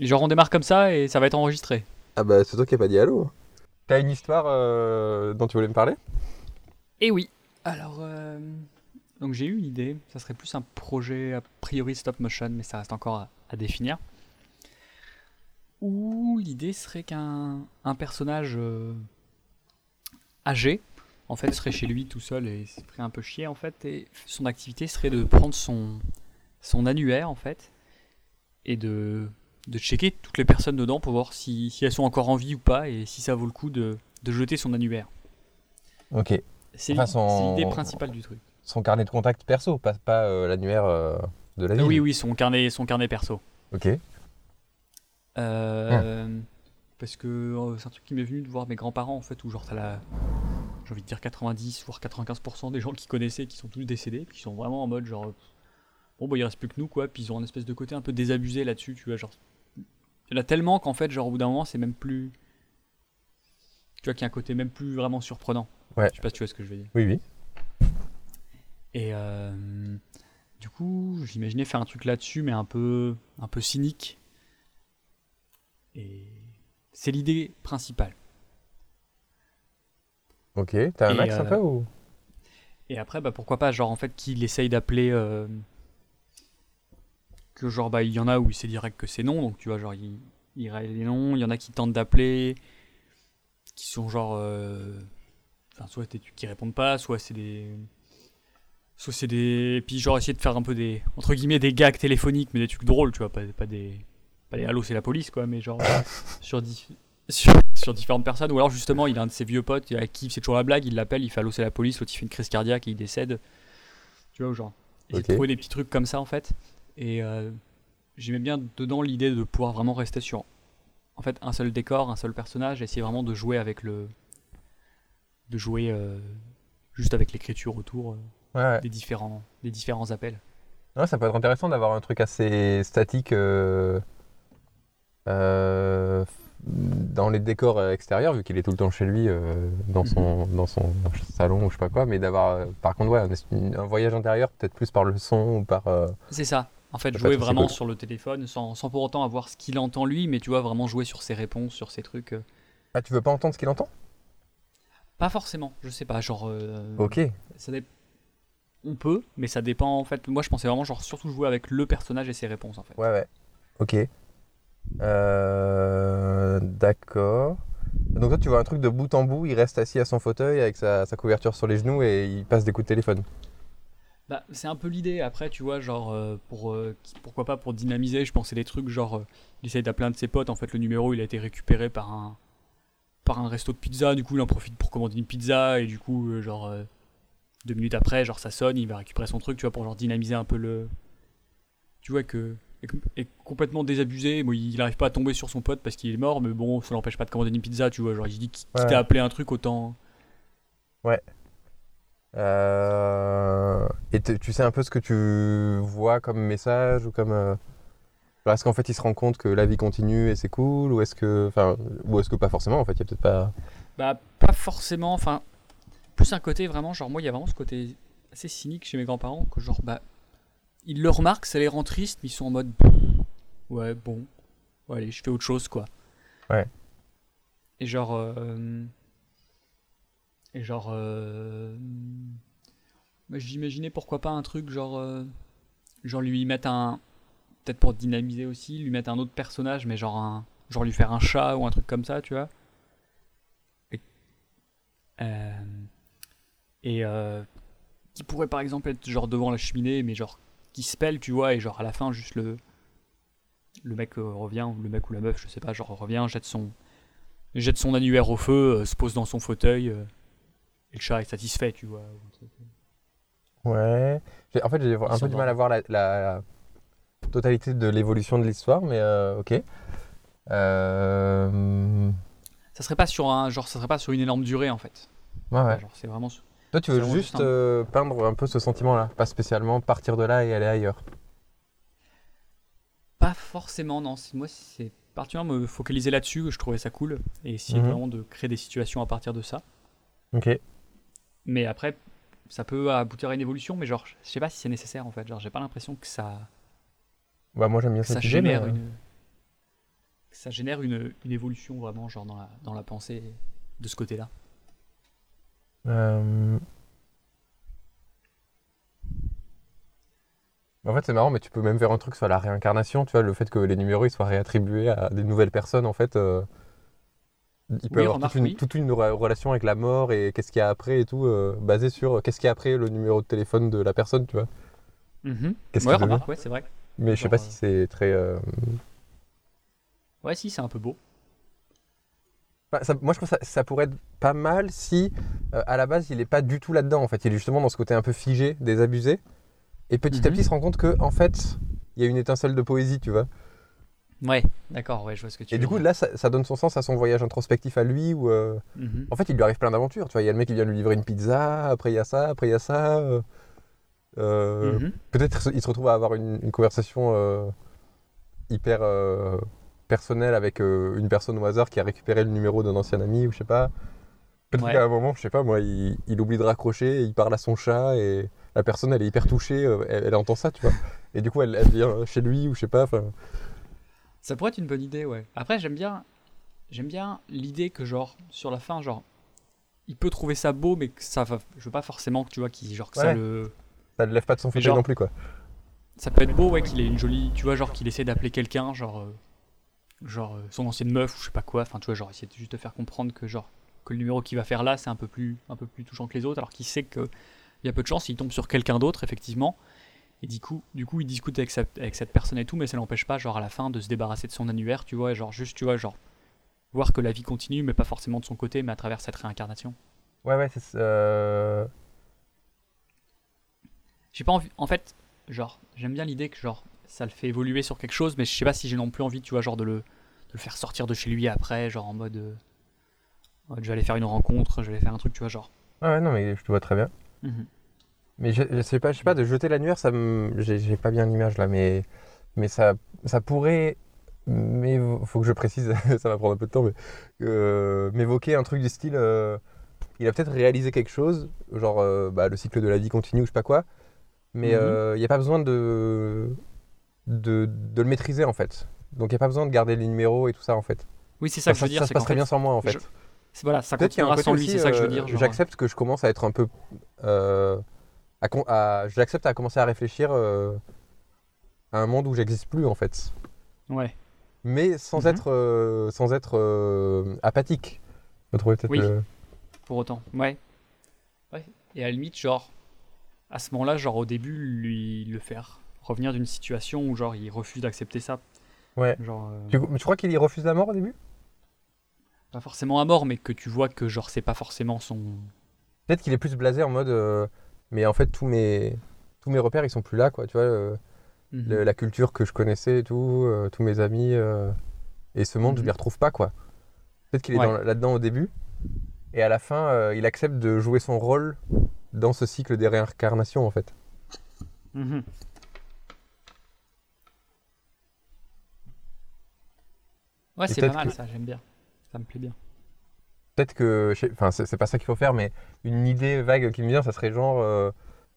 Genre on démarre comme ça et ça va être enregistré. Ah bah c'est toi qui n'as pas dit allô. T'as une histoire euh, dont tu voulais me parler? Et oui. Alors, euh, donc j'ai eu une idée. Ça serait plus un projet a priori stop motion, mais ça reste encore à, à définir. Où l'idée serait qu'un un personnage euh, âgé, en fait, serait chez lui tout seul et se ferait un peu chier en fait. Et son activité serait de prendre son son annuaire en fait et de de checker toutes les personnes dedans pour voir si, si elles sont encore en vie ou pas et si ça vaut le coup de, de jeter son annuaire. Ok. C'est Enfin, son- l'idée principale du truc. Son carnet de contact perso, pas, pas euh, l'annuaire euh, de la ville. Oui, oui, son carnet, son carnet perso. Ok. Euh, Parce que euh, c'est un truc qui m'est venu de voir mes grands-parents en fait, où genre t'as la. J'ai envie de dire 90 voire 95% des gens qui connaissaient qui sont tous décédés, qui sont vraiment en mode genre. euh, Bon, bah il reste plus que nous quoi, puis ils ont un espèce de côté un peu désabusé là-dessus, tu vois, genre. Il y en a tellement qu'en fait, genre au bout d'un moment, c'est même plus. Tu vois qu'il y a un côté même plus vraiment surprenant. Ouais. Je sais pas si tu vois ce que je veux dire. Oui, oui. Et euh, du coup, j'imaginais faire un truc là-dessus, mais un peu, un peu cynique. Et c'est l'idée principale. Ok. T'as un Et, max un euh, peu ou? Et après, bah, pourquoi pas, genre en fait, qu'il essaye d'appeler. euh, que genre, bah, il y en a où il sait direct que c'est non, donc tu vois, genre, il, il les noms. Il y en a qui tentent d'appeler, qui sont genre. euh, Enfin, soit qui répondent pas, soit c'est des. Soit c'est des. Puis genre, essayer de faire un peu des. Entre guillemets, des gags téléphoniques, mais des trucs drôles, tu vois, pas, pas des. Pas des allô, c'est la police, quoi, mais genre. sur, di- sur, sur différentes personnes, ou alors justement, il a un de ses vieux potes à qui c'est toujours la blague, il l'appelle, il fait allô, c'est la police, l'autre il fait une crise cardiaque et il décède. Tu vois, ou genre. Essayer Ok. de trouver des petits trucs comme ça, en fait. Et euh, j'aimais bien dedans l'idée de pouvoir vraiment rester sur. En fait, un seul décor, un seul personnage, et essayer vraiment de jouer avec le. De jouer euh, juste avec l'écriture autour euh, Ouais, ouais. des, différents, des différents appels. Ouais, ça peut être intéressant d'avoir un truc assez statique euh, dans les décors extérieurs, vu qu'il est tout le temps chez lui, dans, son, dans son salon ou je sais pas quoi, mais d'avoir, par contre, ouais, un, un voyage intérieur, peut-être plus par le son ou par... C'est ça. En fait, jouer vraiment sur le téléphone sans, sans pour autant avoir ce qu'il entend lui, mais tu vois, vraiment jouer sur ses réponses, sur ses trucs. euh. Ah, tu veux pas entendre ce qu'il entend? Pas forcément, je sais pas, genre. euh, Ok. ça dé- On peut, mais ça dépend en fait. Moi, je pensais vraiment, genre, surtout jouer avec le personnage et ses réponses en fait. Ouais, ouais. Ok. Euh, D'accord. Donc toi, tu vois un truc de bout en bout, il reste assis à son fauteuil avec sa, sa couverture sur les genoux et il passe des coups de téléphone. Bah, c'est un peu l'idée. Après, tu vois, genre, euh, pour, euh, pourquoi pas pour dynamiser, je pensais des trucs genre, euh, il essaye d'appeler un de ses potes. En fait, le numéro, il a été récupéré par un, par un resto de pizza. Du coup, il en profite pour commander une pizza. Et du coup, genre, deux minutes après, genre, ça sonne, il va récupérer son truc, tu vois, pour genre dynamiser un peu le. Tu vois que. Est, com- est complètement désabusé. Bon, il n'arrive pas à tomber sur son pote parce qu'il est mort, mais bon, ça l'empêche pas de commander une pizza, tu vois. Genre, il dit qu'il Ouais. t'a appelé un truc, autant. Euh, Et tu sais un peu ce que tu vois comme message ou comme... euh, Est-ce qu'en fait il se rend compte que la vie continue et c'est cool ou est-ce que... Enfin, ou est-ce que pas forcément en fait, il y a peut-être pas... Bah, pas forcément. Enfin, plus un côté vraiment, genre, moi, il y a vraiment ce côté assez cynique chez mes grands-parents, que genre, bah, ils le remarquent, ça les rend tristes, mais ils sont en mode, ouais, bon, ouais, allez, je fais autre chose, quoi. Ouais. Et genre, euh, et genre, euh, j'imaginais pourquoi pas un truc, genre, euh, genre lui mettre un, peut-être pour dynamiser aussi, lui mettre un autre personnage, mais genre un, genre lui faire un chat ou un truc comme ça, tu vois. Euh, et euh, qui pourrait par exemple être genre devant la cheminée, mais genre qui se pèle, tu vois, et genre à la fin, juste le, le mec euh, revient, ou le mec ou la meuf, je sais pas, genre revient, jette son, jette son annuaire au feu, se pose dans son fauteuil, et le chat est satisfait, tu vois. Ouais. En fait, j'ai un peu du mal à voir la, la totalité de l'évolution de l'histoire, mais euh, ok. Euh, Ça serait pas sur un, genre, ça serait pas sur une énorme durée en fait. Ouais, ouais. Genre, c'est vraiment. Toi, tu veux juste juste un- euh, peindre un peu ce sentiment-là, pas spécialement partir de là et aller ailleurs. Pas forcément, non. Moi, c'est particulièrement me focaliser là-dessus, je trouvais ça cool, et essayer Mhm. vraiment de créer des situations à partir de ça. Ok. Mais après, ça peut aboutir à une évolution, mais genre, je sais pas si c'est nécessaire en fait. Genre, j'ai pas l'impression que ça, Bah, moi, j'aime bien que ça mais, génère euh, une. ça génère une, une évolution vraiment genre dans la, dans la pensée de ce côté-là. Euh, En fait, c'est marrant, mais tu peux même faire un truc sur la réincarnation, tu vois, le fait que les numéros ils soient réattribués à des nouvelles personnes, en fait. euh, Il peut Oui, y avoir remarque, toute une, oui. toute une re- relation avec la mort et qu'est-ce qu'il y a après et tout, euh, basé sur euh, qu'est-ce qu'il y a après le numéro de téléphone de la personne, tu vois. Qu'est-ce Ouais, remarque, ouais, c'est vrai. Mais je sais pas euh, si c'est très. euh, Ouais, si, c'est un peu beau. Bah, ça- moi, je trouve que ça, ça pourrait être pas mal si, euh, à la base, il est pas du tout là-dedans. En fait, il est justement dans ce côté un peu figé, désabusé. Et petit à Mhm. petit, il se rend compte que, en fait, il y a une étincelle de poésie, tu vois. Ouais, d'accord, ouais, je vois ce que tu Et veux du coup, dire. là, ça, ça donne son sens à son voyage introspectif à lui, où, euh, Mhm. en fait, il lui arrive plein d'aventures. Tu vois, il y a le mec qui vient lui livrer une pizza, après il y a ça, après il y a ça. euh, euh, Mhm. Peut-être il se retrouve à avoir une, une conversation euh, hyper personnelle avec une personne au hasard qui a récupéré le numéro d'un ancien ami, ou je sais pas. Peut-être Ouais. qu'à un moment, je sais pas, moi, il, il oublie de raccrocher, et il parle à son chat, et la personne, elle est hyper touchée, elle, elle entend ça, tu vois. Et du coup, elle, elle vient chez lui, ou je sais pas. enfin, Ça pourrait être une bonne idée, ouais. Après, j'aime bien, j'aime bien l'idée que genre sur la fin, genre, il peut trouver ça beau, mais que ça, va- je veux pas forcément que tu vois, qu'il genre que ça le, Ça ne lève pas de son fauteuil non plus, quoi. ça peut être beau, ouais, qu'il ait une jolie, tu vois, genre qu'il essaie d'appeler quelqu'un, genre, euh, genre euh, son ancienne meuf ou je sais pas quoi. Enfin, tu vois, genre essayer de juste de faire comprendre que genre que le numéro qu'il va faire là, c'est un peu plus, un peu plus touchant que les autres, alors qu'il sait que il y a peu de chance, il tombe sur quelqu'un d'autre, effectivement. Et du coup, du coup, il discute avec, sa- avec cette personne et tout, mais ça l'empêche pas, genre à la fin, de se débarrasser de son annuaire, tu vois, et genre juste, tu vois, genre voir que la vie continue, mais pas forcément de son côté, mais à travers cette réincarnation. Ouais, ouais, c'est. euh, J'ai pas envie, en fait, genre, j'aime bien l'idée que genre ça le fait évoluer sur quelque chose, mais je sais pas si j'ai non plus envie, tu vois, genre de le, de le faire sortir de chez lui après, genre en mode, euh, mode, je vais aller faire une rencontre, je vais aller faire un truc, tu vois, genre. Ouais, ouais, non, mais je te vois très bien. Mhm. Mais je, je sais pas, je sais pas, de jeter l'annuaire, ça me. J'ai pas bien l'image là, mais, mais ça, ça pourrait. Mais faut que je précise, ça va prendre un peu de temps, mais. euh, M'évoquer un truc du style. euh, il a peut-être réalisé quelque chose, genre euh, bah, le cycle de la vie continue ou je sais pas quoi, mais Mhm. il n'y a pas besoin de, de, de le maîtriser en fait. Donc il n'y a pas besoin de garder les numéros et tout ça en fait. Oui, c'est ça que je veux dire, ça se passerait bien sans moi en fait. je- voilà, ça continuera sans lui, c'est ça que je veux dire. J'accepte que je commence à être un peu. Euh, à, à- j'accepte à commencer à réfléchir euh, à un monde où j'existe plus en fait. Ouais. Mais sans Mhm. être, euh, sans être euh, apathique. Peut-être. Oui. euh, Pour autant, ouais. Ouais. Et à la limite, genre, à ce moment-là, genre au début, lui le faire revenir d'une situation où genre il refuse d'accepter ça. Ouais. Genre, euh, Tu, mais tu crois qu'il y refuse la mort au début? Pas forcément à mort, mais que tu vois que genre c'est pas forcément son. Peut-être qu'il est plus blasé en mode. Mais en fait, tous mes, tous mes repères ils sont plus là quoi. Tu vois, euh, Mhm. le- la culture que je connaissais et tout, euh, tous mes amis. euh, et ce monde, je Mhm. les retrouve pas quoi. Peut-être qu'il est Ouais. là-dedans au début. Et à la fin, il accepte de jouer son rôle dans ce cycle des réincarnations en fait. Mhm. Ouais, c'est pas mal ça, j'aime bien. Ça me plaît bien. Peut-être que, enfin, c'est pas ça qu'il faut faire, mais une idée vague qui me vient, ça serait genre, euh,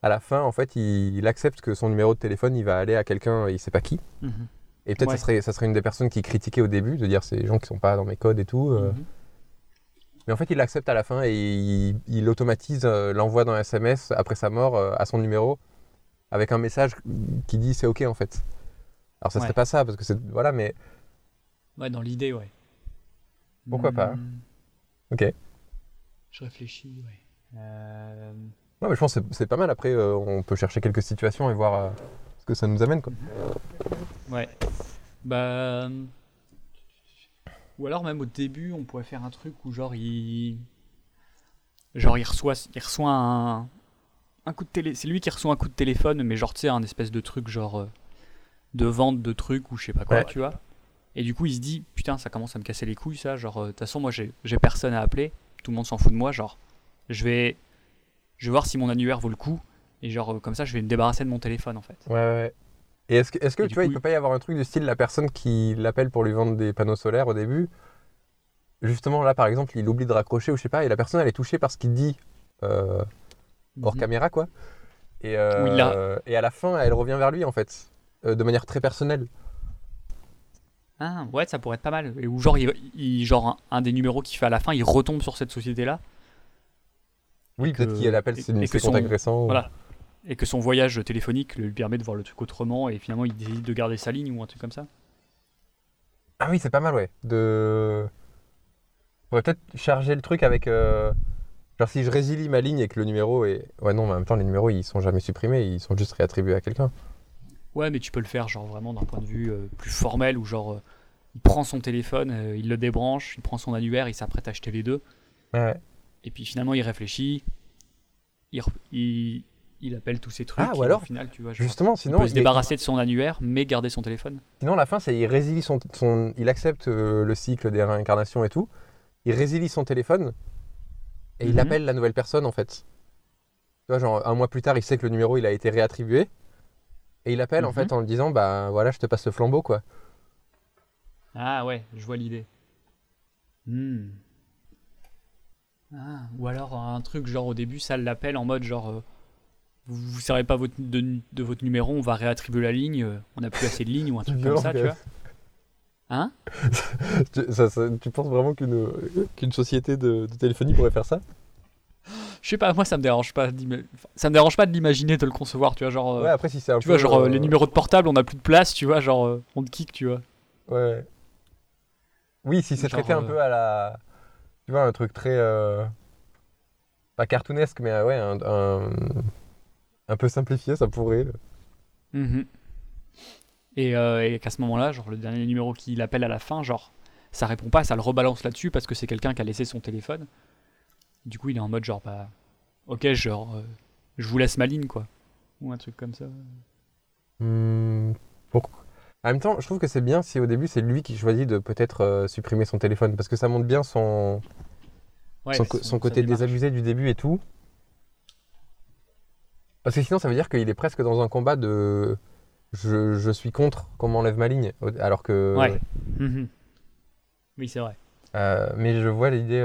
à la fin, en fait, il, il accepte que son numéro de téléphone, il va aller à quelqu'un, il sait pas qui. Mhm. Et peut-être Ouais. ça serait, ça serait une des personnes qui critiquait au début, de dire c'est des gens qui sont pas dans mes codes et tout. euh. Mhm. Mais en fait, il l'accepte à la fin et il, il automatise euh, l'envoi d'un SMS après sa mort à son numéro avec un message qui dit c'est ok en fait. Alors ça serait Ouais. pas ça parce que c'est voilà, mais Ouais, dans l'idée, ouais. Pourquoi pas Hmm. Ok. Je réfléchis, ouais. Euh, non, mais je pense que c'est- pas mal. Après, euh, on peut chercher quelques situations et voir euh, ce que ça nous amène quoi. Ouais. Bah. Ou alors même au début, on pourrait faire un truc où genre il. Genre il reçoit, il reçoit un. Un coup de télé. C'est lui qui reçoit un coup de téléphone, mais genre tu sais, un espèce de truc genre. euh, De vente de trucs ou je sais pas quoi, Ouais. tu vois. Et du coup, il se dit, putain, ça commence à me casser les couilles ça. Genre, euh, de toute façon, moi j'ai personne à appeler. Tout le monde s'en fout de moi. Genre, je vais. Je vais voir si mon annuaire vaut le coup. Et genre, euh, comme ça, je vais me débarrasser de mon téléphone en fait. Ouais, ouais. Et est-ce que, est-ce que Et tu vois, il coup, peut pas y avoir un truc du style la personne qui l'appelle pour lui vendre des panneaux solaires au début Justement, là, par exemple, il oublie de raccrocher ou je sais pas, et la personne, elle est touchée par ce qu'il dit euh, hors Mhm. caméra, quoi. Et, euh, Oui, là. et à la fin, elle revient vers lui, en fait, euh, de manière très personnelle. Ah, ouais, ça pourrait être pas mal. Et ou genre, il, il- genre un, un des numéros qu'il fait à la fin, il retombe sur cette société-là. Oui, peut-être qu'il appelle ses, et que son- ou- Voilà. Et que son voyage téléphonique lui permet de voir le truc autrement et finalement il décide de garder sa ligne ou un truc comme ça. Ah oui, c'est pas mal, ouais. De... On pourrait peut-être charger le truc avec... euh, Genre si je résilie ma ligne et que le numéro est... Ouais non, mais en même temps, les numéros, ils sont jamais supprimés, ils sont juste réattribués à quelqu'un. Ouais, mais tu peux le faire genre vraiment d'un point de vue euh, plus formel où genre euh, il prend son téléphone, euh, il le débranche, il prend son annuaire, il s'apprête à acheter les deux. Ouais. Et puis finalement il réfléchit, il, il, il appelle tous ces trucs. Ah, ou alors, au final, tu vois, genre, Justement, il sinon... peut se il- débarrasser de son annuaire mais garder son téléphone. Sinon, la fin, c'est il résilie son, son- il accepte le cycle des réincarnations et tout. Il résilie son téléphone et il Mhm. appelle la nouvelle personne en fait. Tu vois, genre un mois plus tard, il sait que le numéro il a été réattribué et il appelle en Mhm. fait en lui disant bah voilà, je te passe le flambeau quoi. Ah ouais, je vois l'idée. Hmm. Ah, ou alors un truc genre au début, ça l'appelle en mode genre euh, vous ne servez pas votre, de, de votre numéro, on va réattribuer la ligne, euh, on n'a plus assez de lignes ou un truc comme ça, tu vois. Hein? Tu, ça- ça- tu penses vraiment qu'une qu'une société de, de téléphonie pourrait faire ça? Je sais pas, moi ça me dérange pas ça me dérange pas de l'imaginer, de le concevoir, tu vois, genre euh, Ouais, après si c'est un tu peu. vois genre euh, euh, les numéros de portable, on n'a plus de place, tu vois, genre on te kick, tu vois. Ouais. Oui, si c'est traité un peu à la. Tu vois, un truc très. euh, Pas cartoonesque, mais ouais, un, un... un peu simplifié, ça pourrait. Mhm. Et, et qu'à ce moment-là, genre le dernier numéro qu'il appelle à la fin, genre ça répond pas, ça le rebalance là-dessus parce que c'est quelqu'un qui a laissé son téléphone. Du coup, il est en mode genre bah ok, genre euh, je vous laisse ma ligne quoi, ou un truc comme ça. Hmm, pourquoi? En même temps, je trouve que c'est bien si au début c'est lui qui choisit de peut-être euh, supprimer son téléphone, parce que ça montre bien son, Ouais, son, côté désabusé du début et tout. Parce que sinon, ça veut dire qu'il est presque dans un combat de je, je suis contre qu'on m'enlève ma ligne, alors que. Ouais. Mhm. Oui, c'est vrai. Euh, mais je vois l'idée.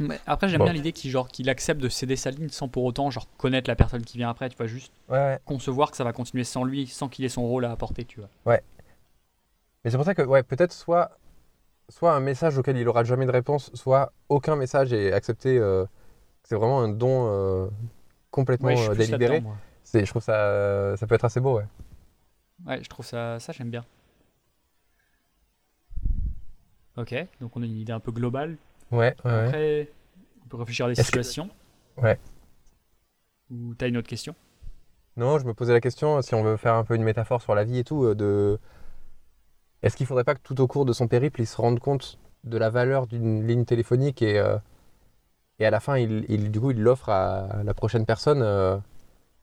Mais après, j'aime Bon. bien l'idée qu'il accepte de céder sa ligne sans pour autant genre connaître la personne qui vient après. Tu vois juste Ouais, ouais. concevoir que ça va continuer sans lui, sans qu'il ait son rôle à apporter. Tu vois. Mais c'est pour ça que, ouais, peut-être soit, soit un message auquel il aura jamais de réponse, soit aucun message est accepté. euh, c'est vraiment un don euh, complètement Ouais, je euh, délibéré. je trouve ça, ça peut être assez beau, ouais. Ouais, je trouve ça, ça j'aime bien. Ok, donc on a une idée un peu globale. Ouais. Après, on peut réfléchir à des que- situations. Ouais. Ou t'as une autre question? Non, je me posais la question, si on veut faire un peu une métaphore sur la vie et tout, euh, de... Est-ce qu'il faudrait pas que tout au cours de son périple, il se rende compte de la valeur d'une ligne téléphonique et, euh, et à la fin, il, il- du coup, il l'offre à la prochaine personne euh,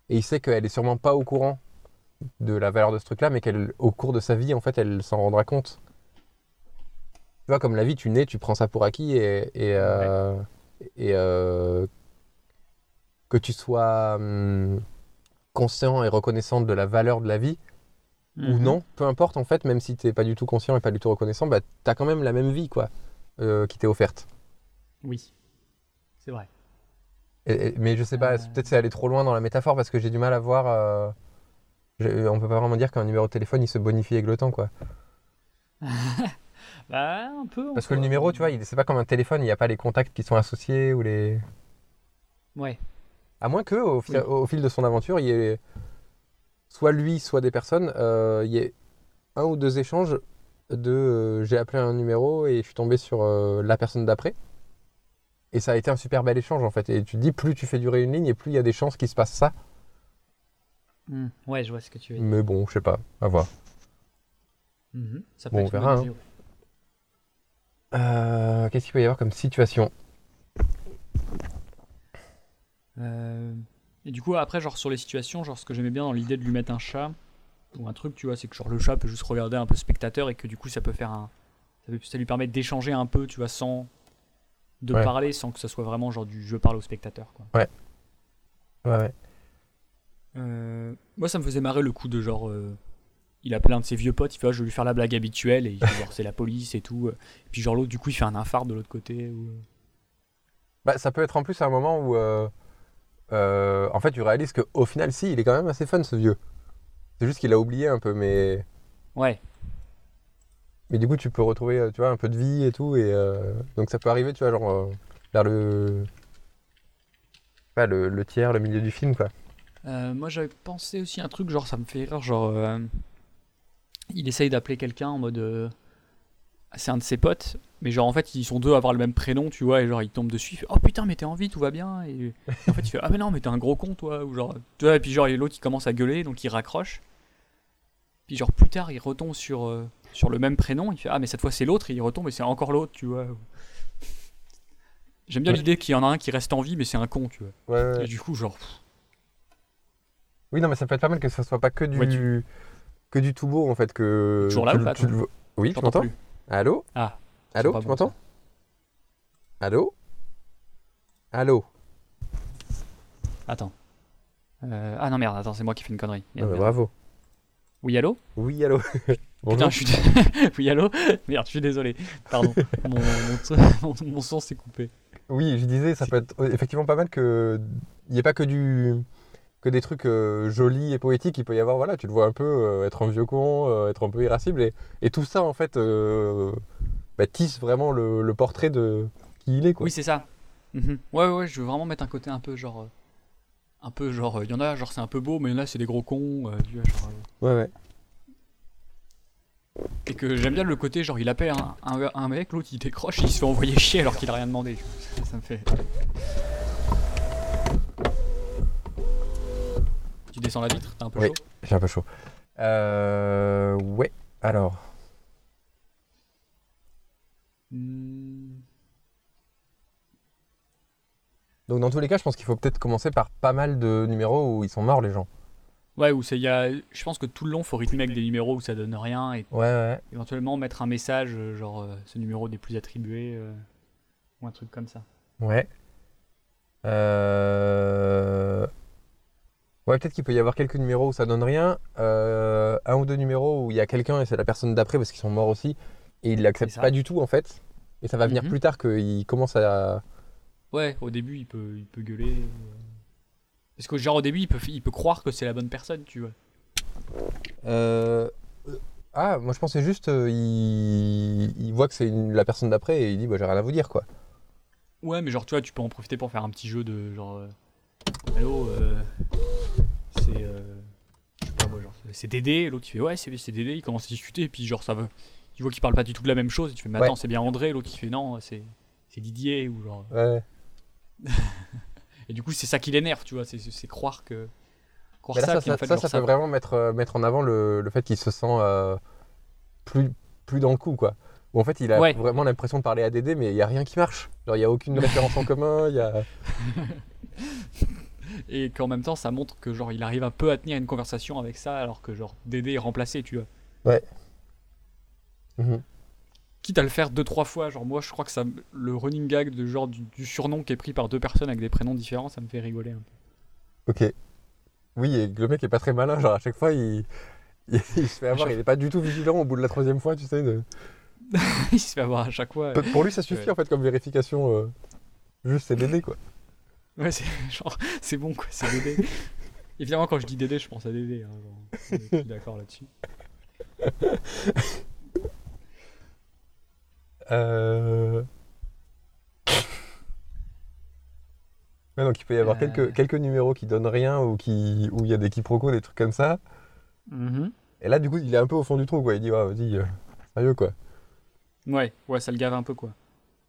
et il sait qu'elle est sûrement pas au courant de la valeur de ce truc-là, mais qu'au cours de sa vie, en fait, elle s'en rendra compte. Tu vois, comme la vie, tu nais, tu prends ça pour acquis et, et, euh, et, euh, que tu sois hum, conscient et reconnaissant de la valeur de la vie ou Mhm. non, peu importe en fait, même si t'es pas du tout conscient et pas du tout reconnaissant, bah t'as quand même la même vie quoi, euh, qui t'est offerte. Oui, c'est vrai. Et- et- mais je sais pas, peut-être c'est aller trop loin dans la métaphore parce que j'ai du mal à voir. on peut pas vraiment dire qu'un numéro de téléphone il se bonifie avec le temps quoi. Bah, un peu. Parce que le numéro, tu vois, il- c'est pas comme un téléphone, il n'y a pas les contacts qui sont associés ou les. Ouais. À moins que au, fi- Oui. au fil de son aventure, il y ait soit lui, soit des personnes, euh, il y ait un ou deux échanges de euh, j'ai appelé un numéro et je suis tombé sur euh, la personne d'après. Et ça a été un super bel échange en fait. Et tu te dis, plus tu fais durer une ligne et plus il y a des chances qu'il se passe ça. Hmm. Ouais, je vois ce que tu veux dire. Mais bon, je sais pas, à voir. Mhm. Ça Bon, on être une verra, bonne hein. idée, ouais. Euh, Qu'est-ce qu'il peut y avoir comme situation? Euh, Et du coup, après, genre sur les situations, genre ce que j'aimais bien dans l'idée de lui mettre un chat ou un truc, tu vois, c'est que genre le chat peut juste regarder un peu spectateur et que du coup ça peut faire un. Ça, peut- ça lui permet d'échanger un peu, tu vois, sans. de Ouais. parler sans que ce soit vraiment genre du je parle au spectateur, quoi. Ouais, ouais. Euh, moi, ça me faisait marrer le coup de genre. euh, il appelle un de ses vieux potes, il fait Ah, je vais lui faire la blague habituelle et il fait, genre c'est la police et tout. euh. Et puis genre l'autre, du coup, il fait un infarct de l'autre côté. Ou... euh. Bah, ça peut être en plus un moment où, euh, euh, en fait, tu réalises qu'au final, si, il est quand même assez fun ce vieux. C'est juste qu'il a oublié un peu, mais Ouais. Mais du coup, tu peux retrouver, tu vois, un peu de vie et tout. Et euh, donc, ça peut arriver, tu vois, genre, euh, vers le... Pas le, le tiers, le milieu du film, quoi. Euh, moi j'avais pensé aussi un truc, genre ça me fait rire, genre euh, il essaye d'appeler quelqu'un en mode euh, c'est un de ses potes, mais genre en fait ils sont deux à avoir le même prénom, tu vois, et genre il tombe dessus, il fait oh putain mais t'es en vie, tout va bien, et, et en fait il fait ah mais non mais t'es un gros con toi, ou genre tu vois, et puis genre l'autre il commence à gueuler, donc il raccroche, puis genre plus tard il retombe sur euh, sur le même prénom, il fait ah mais cette fois c'est l'autre, et il retombe et c'est encore l'autre, tu vois. J'aime bien Ouais. l'idée qu'il y en a un qui reste en vie, mais c'est un con, tu vois. Ouais, ouais, ouais. Et du coup genre Oui, non, mais ça peut être pas mal que ça soit pas que du, que du tout beau, en fait. Que Toujours là tu ou pas, tu Oui, tu j'entends m'entends. Allô Ah. Allô, tu bon, m'entends Allô Allô Euh, ah non merde, attends, c'est moi qui fais une connerie. Merde. Bravo. Oui, allô Oui, allô Putain, je suis. oui, allô Merde, je suis désolé. Pardon. mon, mon, mon, mon son s'est coupé. Oui, je disais, ça peut être effectivement pas mal que il n'y ait pas que du que des trucs euh, jolis et poétiques. Il peut y avoir, voilà, tu le vois un peu euh, être un vieux con, euh, être un peu irascible, et, et tout ça en fait bah, tisse vraiment le, le portrait de qui il est, quoi. Oui, c'est ça. Mhm. Ouais, ouais, je veux vraiment mettre un côté un peu genre. un peu genre. Il y en a, genre, c'est un peu beau, mais là, c'est des gros cons. genre, Ouais, ouais. Et que j'aime bien le côté, genre, il appelle un, un, un mec, l'autre il décroche, il se fait envoyer chier alors qu'il a rien demandé. Ça, ça me fait. Tu descends la vitre T'as un peu Oui. chaud J'ai un peu chaud. Euh, ouais. Alors, Hmm, donc dans tous les cas, je pense qu'il faut peut-être commencer par pas mal de numéros où ils sont morts les gens. Ouais, où c'est. il Y a, je pense que tout le long, faut rythmer avec des numéros où ça donne rien et Ouais, ouais. éventuellement mettre un message, euh, genre euh, ce numéro n'est plus attribué, euh, ou un truc comme ça. Ouais. Euh... Ouais, peut-être qu'il peut y avoir quelques numéros où ça donne rien. Euh, un ou deux numéros où il y a quelqu'un et c'est la personne d'après parce qu'ils sont morts aussi. Et il l'accepte C'est ça. pas du tout en fait. Et ça va venir Mhm. plus tard qu'il commence à. Ouais, au début, il peut, il peut gueuler. euh. Parce que, genre, au début, il peut, il peut croire que c'est la bonne personne, tu vois. Euh, Ah, moi je pensais juste, euh, il... il voit que c'est une- la personne d'après et il dit bah, j'ai rien à vous dire quoi. Ouais, mais genre, tu vois, tu peux en profiter pour faire un petit jeu de genre. euh, Allô, euh, c'est. euh, je sais pas moi, genre, c'est Dédé. L'autre, il fait Ouais, c'est c'est Dédé. Il commence à discuter, et puis, genre, ça va. Tu vois qu'ils parlent pas du tout de la même chose, et tu fais Mais Ouais. attends, c'est bien André. L'autre, il fait Non, c'est c'est Didier, ou genre. Ouais. Et du coup, c'est ça qui l'énerve, tu vois. C'est c'est croire que. Croire là, ça, ça, fait, ça, genre, ça peut vraiment mettre, euh, mettre en avant le, le fait qu'il se sent euh, plus, plus dans le coup, quoi. Où en fait, il a Ouais. vraiment l'impression de parler à Dédé, mais il n'y a rien qui marche. Genre, il n'y a aucune référence en commun, il y a... Et qu'en même temps, ça montre que genre il arrive un peu à tenir une conversation avec ça, alors que genre Dédé est remplacé, tu vois. Mhm. Quitte à le faire deux trois fois, genre moi je crois que ça, le running gag de genre du, du surnom qui est pris par deux personnes avec des prénoms différents, ça me fait rigoler un peu. Ok. Oui, et le mec est pas très malin, genre à chaque fois, il, il, il se fait avoir, il est pas du tout vigilant au bout de la troisième fois, tu sais. de- il se fait avoir à chaque fois. Pour lui, ça suffit Ouais. en fait comme vérification. euh, Juste, c'est Dédé, quoi. Ouais, c'est genre c'est bon quoi, c'est Dédé. Évidemment quand je dis Dédé, je pense à Dédé. hein, genre, je suis d'accord là-dessus. Euh... Ouais, donc il peut y avoir Euh. quelques, quelques numéros qui donnent rien ou qui, où il y a des quiproquos, des trucs comme ça. Mhm. Et là, du coup, il est un peu au fond du trou, quoi. Il dit, ouais, vas-y, euh, sérieux, quoi. Ouais, ouais, ça le gave un peu quoi.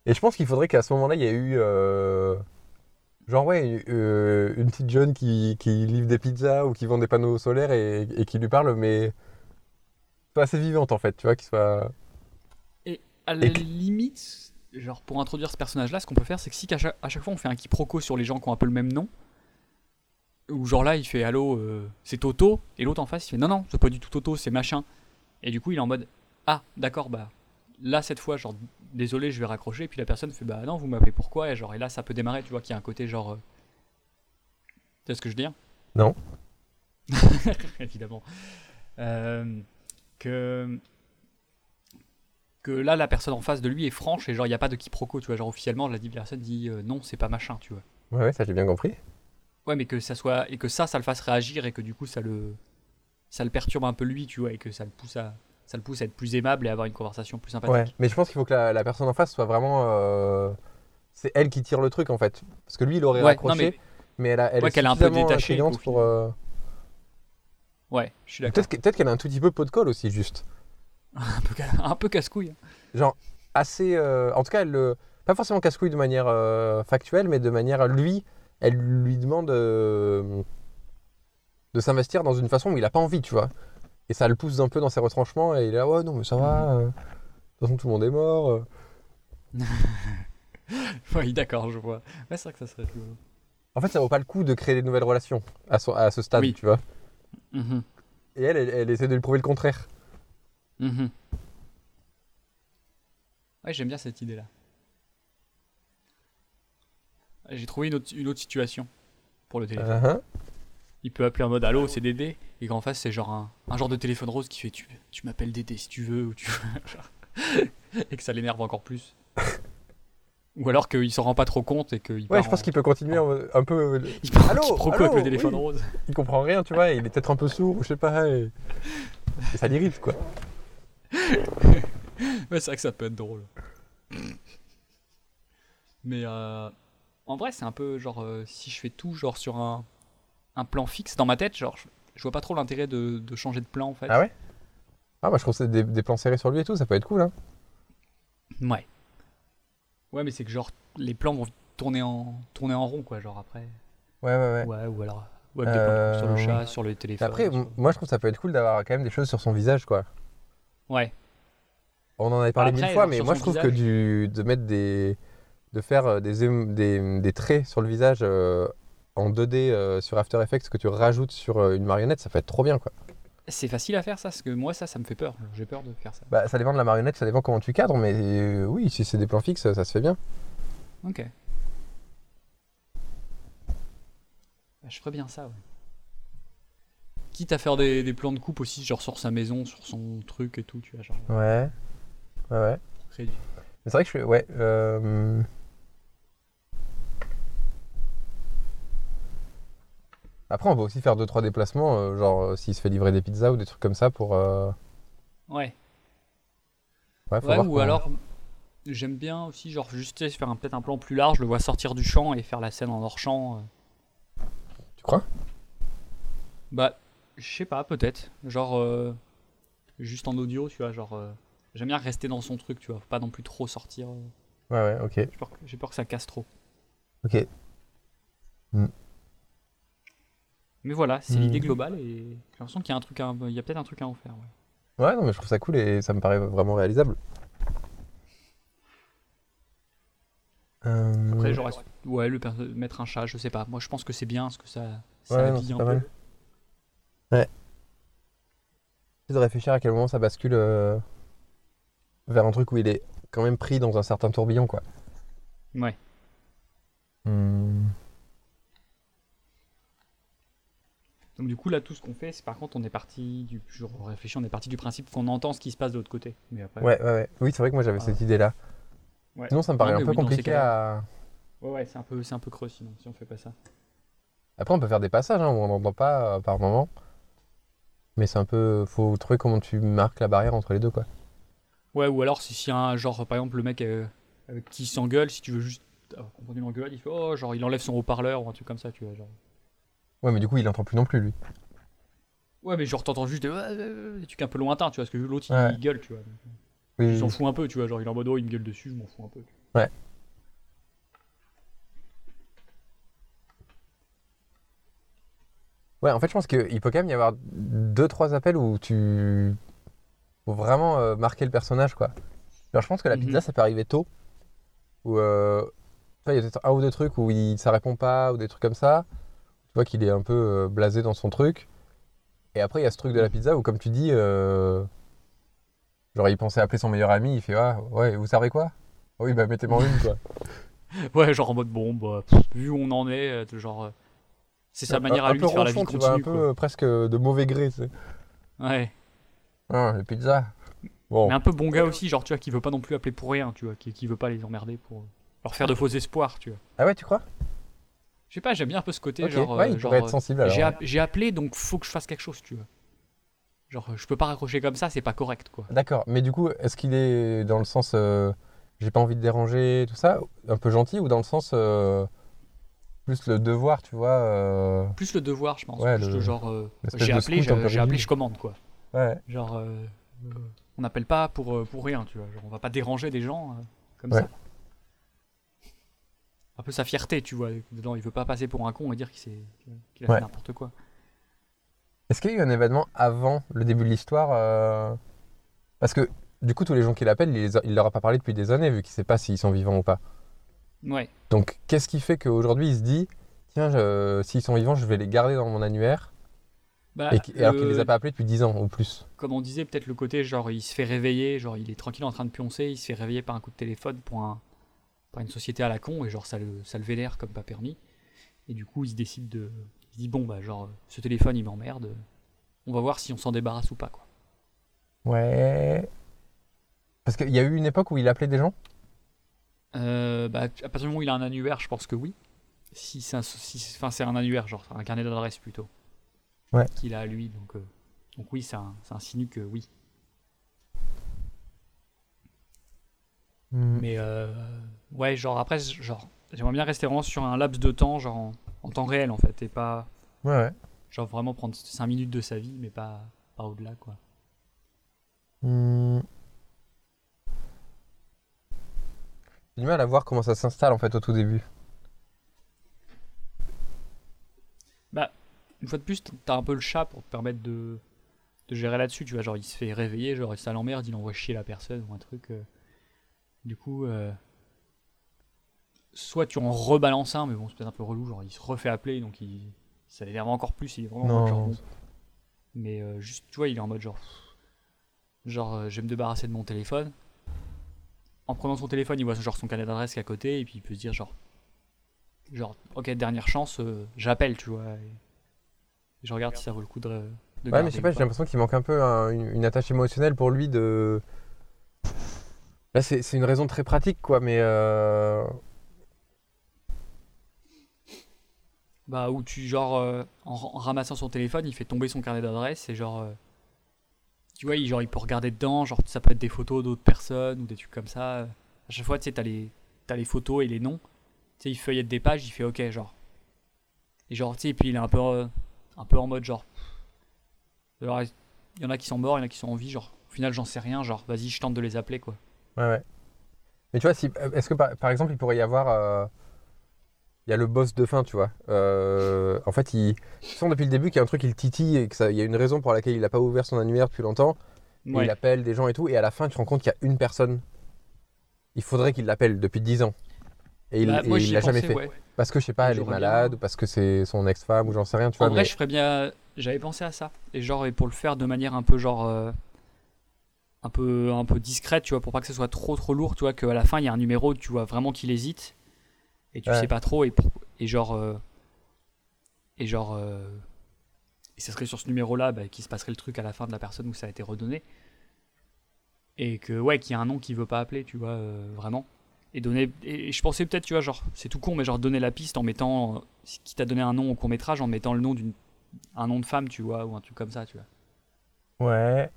Et je pense qu'il faudrait qu'à ce moment-là, il y ait eu. Genre, ouais, euh, une petite jeune qui, qui livre des pizzas ou qui vend des panneaux solaires et, et qui lui parle, mais. Pas assez vivante, en fait, tu vois, qui soit. À la Et limite, genre pour introduire ce personnage-là, ce qu'on peut faire, c'est que si chaque, à chaque fois on fait un quiproquo sur les gens qui ont un peu le même nom, ou genre là il fait allô, euh, c'est Toto, et l'autre en face il fait non non, c'est pas du tout Toto, c'est machin, et du coup il est en mode ah d'accord bah là cette fois genre désolé je vais raccrocher, et puis la personne fait bah non vous m'appelez pourquoi, et genre et là ça peut démarrer, tu vois qu'il y a un côté genre, euh, tu sais ce que je veux dire? Non. Évidemment. Euh, que que là la personne en face de lui est franche et genre il n'y a pas de quiproquo tu vois genre officiellement la personne dit euh, non c'est pas machin tu vois Ouais, ouais, ça j'ai bien compris. ouais mais que ça soit et que ça ça le fasse réagir et que du coup ça le ça le perturbe un peu lui tu vois et que ça le pousse à ça le pousse à être plus aimable et à avoir une conversation plus sympathique. Ouais, mais je pense qu'il faut que la, la personne en face soit vraiment. euh, C'est elle qui tire le truc en fait. Parce que lui, il aurait Ouais, non, raccroché, mais... mais elle, a, elle Ouais, est un peu détachée, pour. euh, ouais, je suis d'accord. Peut-être que- peut-être qu'elle a un tout petit peu pot de colle aussi, juste. Un peu, un peu casse-couille. Genre, assez. euh, En tout cas, elle le. Pas forcément casse-couille de manière factuelle, mais de manière. Lui, elle lui demande de s'investir dans une façon où il a pas envie, tu vois. Et ça le pousse un peu dans ses retranchements, et il est là, ouais, non, mais ça va. euh, De toute façon, tout le monde est mort. euh. Oui, d'accord, je vois. Ouais, c'est vrai que ça serait rigolo. En fait, ça vaut pas le coup de créer des nouvelles relations à, ce- à ce stade, Oui. tu vois. Mhm, Et elle, elle, elle essaie de lui prouver le contraire. mhm. Ouais, j'aime bien cette idée-là. J'ai trouvé une autre, une autre situation pour le téléphone. Uh-huh. Il peut appeler en mode Allô, c'est Dédé. Et qu'en face, c'est genre un, un genre de téléphone rose qui fait Tu, tu m'appelles Dédé si tu veux. Ou tu et que ça l'énerve encore plus. Ou alors qu'il s'en rend pas trop compte et qu'il Ouais, je pense en- qu'il peut continuer en- un peu. euh, il part Allô, quiproquo allô, avec le téléphone oui. rose. Il comprend rien, tu vois. Il est peut-être un peu sourd, ou je sais pas. Et, et ça l'irrite, quoi. Ouais, c'est vrai que ça peut être drôle. Mais euh, en vrai, c'est un peu genre euh, si je fais tout genre sur un, un plan fixe dans ma tête, genre je, je vois pas trop l'intérêt de, de changer de plan en fait. Ah ouais? Ah, bah, je trouve que c'est des, des plans serrés sur lui et tout, ça peut être cool, hein. Ouais. Ouais, mais c'est que genre les plans vont tourner en tourner en rond quoi, genre après. Ouais, ouais, ouais. Ouais, ou alors ouais, plans Euh, sur le chat, sur le téléphone. Après, sur- moi, je trouve que ça peut être cool d'avoir quand même des choses sur son visage, quoi. Ouais. On en avait parlé Après, mille fois, mais moi, je trouve que du, de mettre des. de faire euh, des, des, des traits sur le visage euh, en 2D euh, sur After Effects que tu rajoutes sur euh, une marionnette, ça peut être trop bien, quoi. C'est facile à faire ça, parce que moi ça, ça me fait peur. J'ai peur de faire ça. Bah, ça dépend de la marionnette, ça dépend comment tu cadres, mais euh, oui, si c'est des plans fixes, ça se fait bien. Ok. Bah, je ferais bien ça, ouais. Quitte à faire des, des plans de coupe aussi, genre sur sa maison, sur son truc et tout, tu vois, genre. Ouais. Ouais, ouais. Mais c'est vrai que je suis. Ouais. euh, Après, on peut aussi faire 2-3 déplacements, euh, genre euh, s'il se fait livrer des pizzas ou des trucs comme ça pour. euh, Ouais. Ouais, faut Ouais, voir ou comment- alors, j'aime bien aussi, genre, juste faire un- peut-être un plan plus large, le vois sortir du champ et faire la scène en hors champ. euh. Tu crois? Bah, je sais pas, peut-être. Genre, euh, juste en audio, tu vois, genre. euh, J'aime bien rester dans son truc, tu vois, faut pas non plus trop sortir. euh. Ouais, ouais, ok. J'ai peur, peur que ça casse trop. Ok. Mais voilà, c'est Hmm. l'idée globale et j'ai l'impression qu'il y a un truc, à- il y a peut-être un truc à en faire. ouais. Ouais, non, mais je trouve ça cool et ça me paraît vraiment réalisable. Euh, Après, j'aurais, ouais, le mettre un chat, je sais pas. Moi, je pense que c'est bien, parce que ça, ça Ouais, habille un peu. Ouais. J'essaie de réfléchir à quel moment ça bascule euh, vers un truc où il est quand même pris dans un certain tourbillon, quoi. Ouais. Hmm. Donc du coup, là, tout ce qu'on fait, c'est par contre, on est parti du, je réfléchis, on est parti du principe qu'on entend ce qui se passe de l'autre côté. Mais après, Ouais, ouais, ouais. Oui, c'est vrai que moi j'avais Ah. cette idée-là. Ouais. Sinon, ça me paraît un peu oui, compliqué à. ouais, ouais, c'est un peu, c'est un peu creux sinon, si on fait pas ça. Après, on peut faire des passages hein, où on n'entend pas euh, par moment. Mais c'est un peu. Faut trouver comment tu marques la barrière entre les deux, quoi. Ouais, ou alors si, si un genre, par exemple, le mec euh, avec qui s'engueule, si tu veux juste euh, qu'on continue l'engueulade, il fait oh, genre, il enlève son haut-parleur ou un truc comme ça, tu vois, genre. Ouais, mais du coup, il entend plus non plus, lui. Ouais, mais genre, t'entends juste des, ouais, ouais, ouais, des trucs un peu lointains, tu vois, parce que l'autre il, Ouais. il gueule, tu vois. Oui, Il s'en fout un peu, tu vois, genre, il est en mode oh, il me gueule dessus, je m'en fous un peu. Ouais, en fait, je pense qu'il peut quand même y avoir deux, trois appels où tu. Faut vraiment euh, marquer le personnage, quoi. Alors, je pense que la Mhm. pizza, ça peut arriver tôt. Où. euh, tu vois, il y a peut-être un ou deux trucs où il, ça répond pas, ou des trucs comme ça. Vois qu'il est un peu euh, blasé dans son truc. Et après, il y a ce truc de la pizza où, comme tu dis. euh, Genre, il pensait appeler son meilleur ami, il fait Ah, ouais, vous savez quoi? Oui, bah, mettez-moi une, quoi. Ouais, genre en mode bon, bah, vu où on en est, euh, genre. c'est sa manière un à lui de faire la vie tu vois, continue, un peu quoi. presque de mauvais gré, tu sais. Ouais. Ah, les pizzas. Bon. Mais un peu bon gars aussi, genre, tu vois, qui veut pas non plus appeler pour rien, tu vois, qui, qui veut pas les emmerder pour leur faire de faux espoirs, tu vois. Ah ouais, tu crois? Je sais pas, j'aime bien un peu ce côté, genre. ouais, euh, il genre, pourrait être euh, sensible alors. j'ai app- j'ai appelé, donc faut que je fasse quelque chose, tu vois. Genre, je peux pas raccrocher comme ça, c'est pas correct, quoi. D'accord, mais du coup, est-ce qu'il est dans le sens euh, j'ai pas envie de déranger, tout ça, un peu gentil, ou dans le sens euh, plus le devoir, tu vois euh, Plus le devoir, je pense. Ouais, Plus le- le genre, euh, j'ai appelé, j'ai appelé, je commande, quoi. Ouais, Genre, euh, euh, on n'appelle pas pour, euh, pour rien, tu vois. Genre, on va pas déranger des gens euh, comme Ouais. ça. Un peu sa fierté, tu vois. Dedans, il veut pas passer pour un con et dire qu'il qu'il a Ouais. fait n'importe quoi. Est-ce qu'il y a eu un événement avant le début de l'histoire euh, Parce que du coup, tous les gens qui l'appellent, il, il leur a pas parlé depuis des années, vu qu'il sait pas s'ils sont vivants ou pas. Ouais. Donc, qu'est-ce qui fait qu'aujourd'hui, il se dit tiens, je- s'ils sont vivants, je vais les garder dans mon annuaire, Bah, et, alors qu'il le- les a pas appelés depuis 10 ans ou plus Comme on disait, peut-être le côté, genre, il se fait réveiller, genre, il est tranquille en train de pioncer, il se fait réveiller par un coup de téléphone pour, un, par une société à la con, et genre, ça le, ça le vénère comme pas permis. Et du coup, il se décide de. Il se dit, bon, bah, genre, ce téléphone, il m'emmerde. On va voir si on s'en débarrasse ou pas, quoi. Ouais. Parce qu'il y a eu une époque où il appelait des gens? Euh, bah, à partir du moment où il a un annuaire, je pense que oui. Si c'est un, si, enfin, c'est un annuaire, genre un carnet d'adresse plutôt. Ouais. Qu'il a à lui, donc, euh, donc oui, ça, ça insinue que oui. Hmm. Mais euh, ouais, genre après, genre, j'aimerais bien rester vraiment sur un laps de temps, genre en, en temps réel en fait, et pas Ouais, ouais. genre vraiment prendre 5 minutes de sa vie, mais pas, pas au-delà quoi. Hmm. J'ai du mal à voir comment ça s'installe en fait au tout début. Une fois de plus, t'as un peu le chat pour te permettre de, de gérer là-dessus, tu vois, genre il se fait réveiller, genre ça l'emmerde, il envoie chier la personne ou un truc. euh. Du coup, euh, soit tu en rebalances un, mais bon, c'est peut-être un peu relou, genre il se refait appeler, donc il, ça l'énerve encore plus, il est vraiment en mode genre, Non. Mais euh, juste, tu vois, il est en mode genre, genre euh, je vais me débarrasser de mon téléphone. En prenant son téléphone, il voit genre son carnet d'adresse qui est à côté, et puis il peut se dire genre, genre, ok, dernière chance, euh, j'appelle, tu vois. et je regarde si ça vaut le coup de. de Ouais, mais je sais pas, j'ai l'impression qu'il manque un peu un- une, une attache émotionnelle pour lui de. Là, c'est c'est une raison très pratique, quoi, mais. euh, Bah, où tu, genre, euh, en, ramassant son téléphone, il fait tomber son carnet d'adresse et genre. euh, tu vois, il, genre, il peut regarder dedans, genre, ça peut être des photos d'autres personnes ou des trucs comme ça. À chaque fois, tu sais, t'as les, t'as les photos et les noms. Tu sais, il feuillette des pages, il fait ok, genre. Et genre, tu sais, puis il est un peu, euh, un peu en mode genre. genre, il y en a qui sont morts, il y en a qui sont en vie, genre. Au final, j'en sais rien, genre, vas-y, je tente de les appeler, quoi. Ouais, ouais. Mais tu vois, si, est-ce que par, par exemple, il pourrait y avoir. Il y a le boss de fin, tu vois. Euh, en fait, il, tu sens depuis le début qu'il y a un truc qui le titille et qu'il y a une raison pour laquelle il n'a pas ouvert son annuaire depuis longtemps. Ouais. il appelle des gens et tout. Et à la fin, tu te rends compte qu'il y a une personne. Il faudrait qu'il l'appelle depuis 10 ans. Et il Bah, il l'a jamais fait. ouais. Parce que je sais pas, elle est malade, ou parce que c'est son ex-femme, ou j'en sais rien, tu vois. En vrai, mais- je ferais bien. J'avais pensé à ça. Et genre, et pour le faire de manière un peu genre. euh, un peu, un peu discrète, tu vois, pour pas que ce soit trop trop lourd, tu vois, qu'à la fin il y a un numéro, tu vois vraiment qu'il hésite. Et tu Ouais. sais pas trop, et, et genre. euh, et genre. euh, et ce serait sur ce numéro-là bah, qu'il se passerait le truc à la fin de la personne où ça a été redonné. Et que, ouais, qu'il y a un nom qu'il veut pas appeler, tu vois, euh, vraiment. Et donner. Et je pensais peut-être, tu vois, genre, c'est tout con, mais genre donner la piste en mettant. euh, qui t'a donné un nom au court métrage en mettant le nom d'une. Un nom de femme, tu vois, ou un truc comme ça, tu vois. Ouais.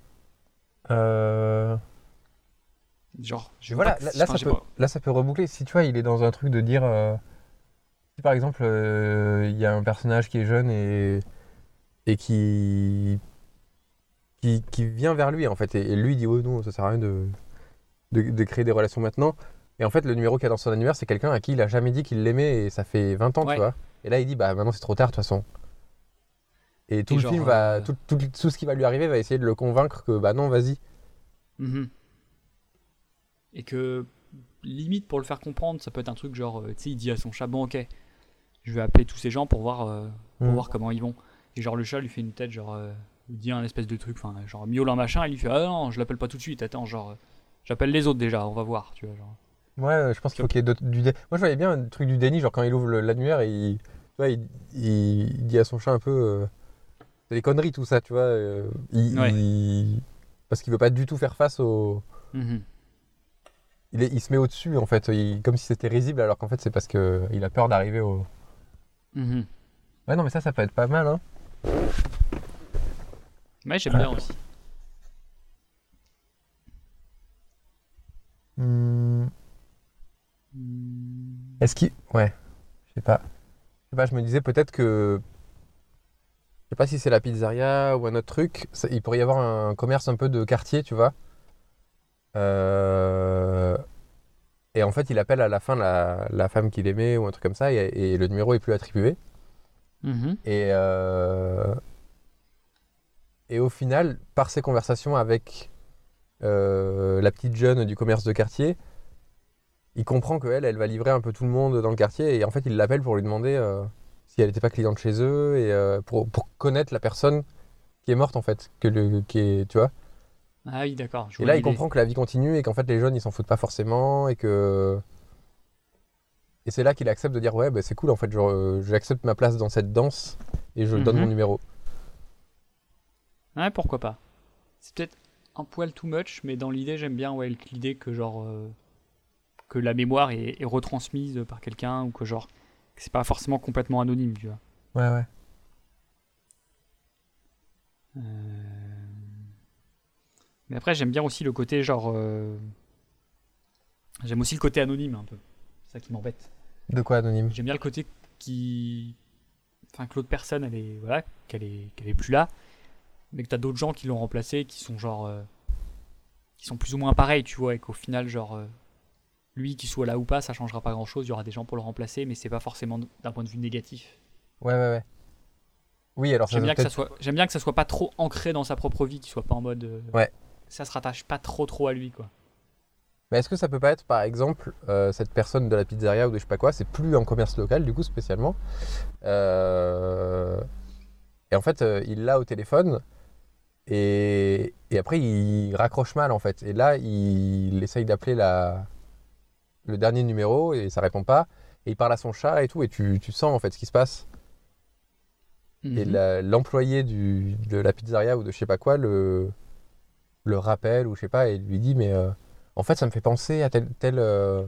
Euh, Genre, je Voilà, là, ça peut, pas. là, ça peut reboucler. Si tu vois, il est dans un truc de dire. euh, si par exemple, euh, il y a un personnage qui est jeune et, et qui, qui. qui vient vers lui, en fait. Et, et lui dit Oh non, ça sert à rien de, de, de créer des relations maintenant. Et en fait, le numéro qu'il y a dans son annuaire, c'est quelqu'un à qui il a jamais dit qu'il l'aimait et ça fait 20 ans, Ouais. tu vois. Et là, il dit Bah maintenant, c'est trop tard, de toute façon. Et tout Et le genre, film va. euh, Tout, tout, tout ce qui va lui arriver va essayer de le convaincre que bah non, vas-y. Mhm. Et que, limite, pour le faire comprendre, ça peut être un truc genre, euh, tu sais, il dit à son chat, bon, ok, je vais appeler tous ces gens pour voir, euh, pour Mm. voir comment ils vont. Et genre, le chat lui fait une tête, genre, euh, il dit un espèce de truc, enfin, genre, miaule un machin, et il lui fait, ah non, je l'appelle pas tout de suite, attends, genre, j'appelle les autres déjà, on va voir, tu vois, genre. Ouais, je pense qu'il faut qu'il y ait d'autres- du dé- Moi, je voyais bien un truc du déni, genre quand il ouvre le- l'annuaire il, il, dit à son chat un peu. euh, c'est des conneries tout ça, tu vois. euh, il- Ouais. il- Parce qu'il veut pas du tout faire face au. Mhm il, est, il se met au-dessus, en fait, comme si c'était risible, alors qu'en fait, c'est parce qu'il a peur d'arriver au. Mhm. Ouais, non, mais ça, ça peut être pas mal, hein. Ouais, j'aime bien aussi. Hmm. Est-ce qu'il. Ouais, je sais pas. Je sais pas, je me disais peut-être que. Je sais pas si c'est la pizzeria ou un autre truc. Il pourrait y avoir un commerce un peu de quartier, tu vois. Euh, Et en fait, il appelle à la fin la, la femme qu'il aimait ou un truc comme ça, et, et le numéro est plus attribué. Mhm. Et, euh, et au final, par ses conversations avec euh, la petite jeune du commerce de quartier, il comprend qu'elle, elle va livrer un peu tout le monde dans le quartier. Et en fait, il l'appelle pour lui demander euh, si elle n'était pas cliente chez eux et pour, pour connaître la personne qui est morte, en fait. Que le, qui est, tu vois Ah oui, d'accord. et là, il comprend que la vie continue et qu'en fait, les jeunes, ils s'en foutent pas forcément et que. Et c'est là qu'il accepte de dire Ouais, bah, c'est cool, en fait, euh, j'accepte ma place dans cette danse et je donne Mhm. mon numéro. Ouais, pourquoi pas. C'est peut-être un poil too much, mais dans l'idée, j'aime bien ouais, l'idée que genre euh, que la mémoire est, est retransmise par quelqu'un ou que genre que c'est pas forcément complètement anonyme, tu vois. Ouais, ouais. Euh, Mais après, j'aime bien aussi le côté genre. euh, J'aime aussi le côté anonyme un peu. C'est ça qui m'embête. De quoi anonyme? J'aime bien le côté qui. Enfin, que l'autre personne, elle est. Voilà, qu'elle est, qu'elle est plus là. Mais que t'as d'autres gens qui l'ont remplacé, qui sont genre. euh, qui sont plus ou moins pareils, tu vois, et qu'au final, genre. euh, lui, qu'il soit là ou pas, ça changera pas grand chose. Il y aura des gens pour le remplacer, mais c'est pas forcément d'un point de vue négatif. Ouais, ouais, ouais. Oui, alors ça J'aime doit bien, que ça peut-être- soit, j'aime bien que ça soit pas trop ancré dans sa propre vie, qu'il soit pas en mode. euh, Ouais. Ça se rattache pas trop trop à lui, quoi. Mais est-ce que ça peut pas être, par exemple, euh, cette personne de la pizzeria ou de je sais pas quoi, c'est plus un commerce local, du coup, spécialement. Euh, Et en fait, euh, il l'a au téléphone. Et... et après, il raccroche mal, en fait. Et là, il essaye d'appeler la... le dernier numéro et ça répond pas. Et il parle à son chat et tout. Et tu, tu sens, en fait, ce qui se passe. Et Mhm. l'employé de la pizzeria ou de je sais pas quoi le, le rappelle ou je sais pas et lui dit mais euh, en fait ça me fait penser à telle telle, euh,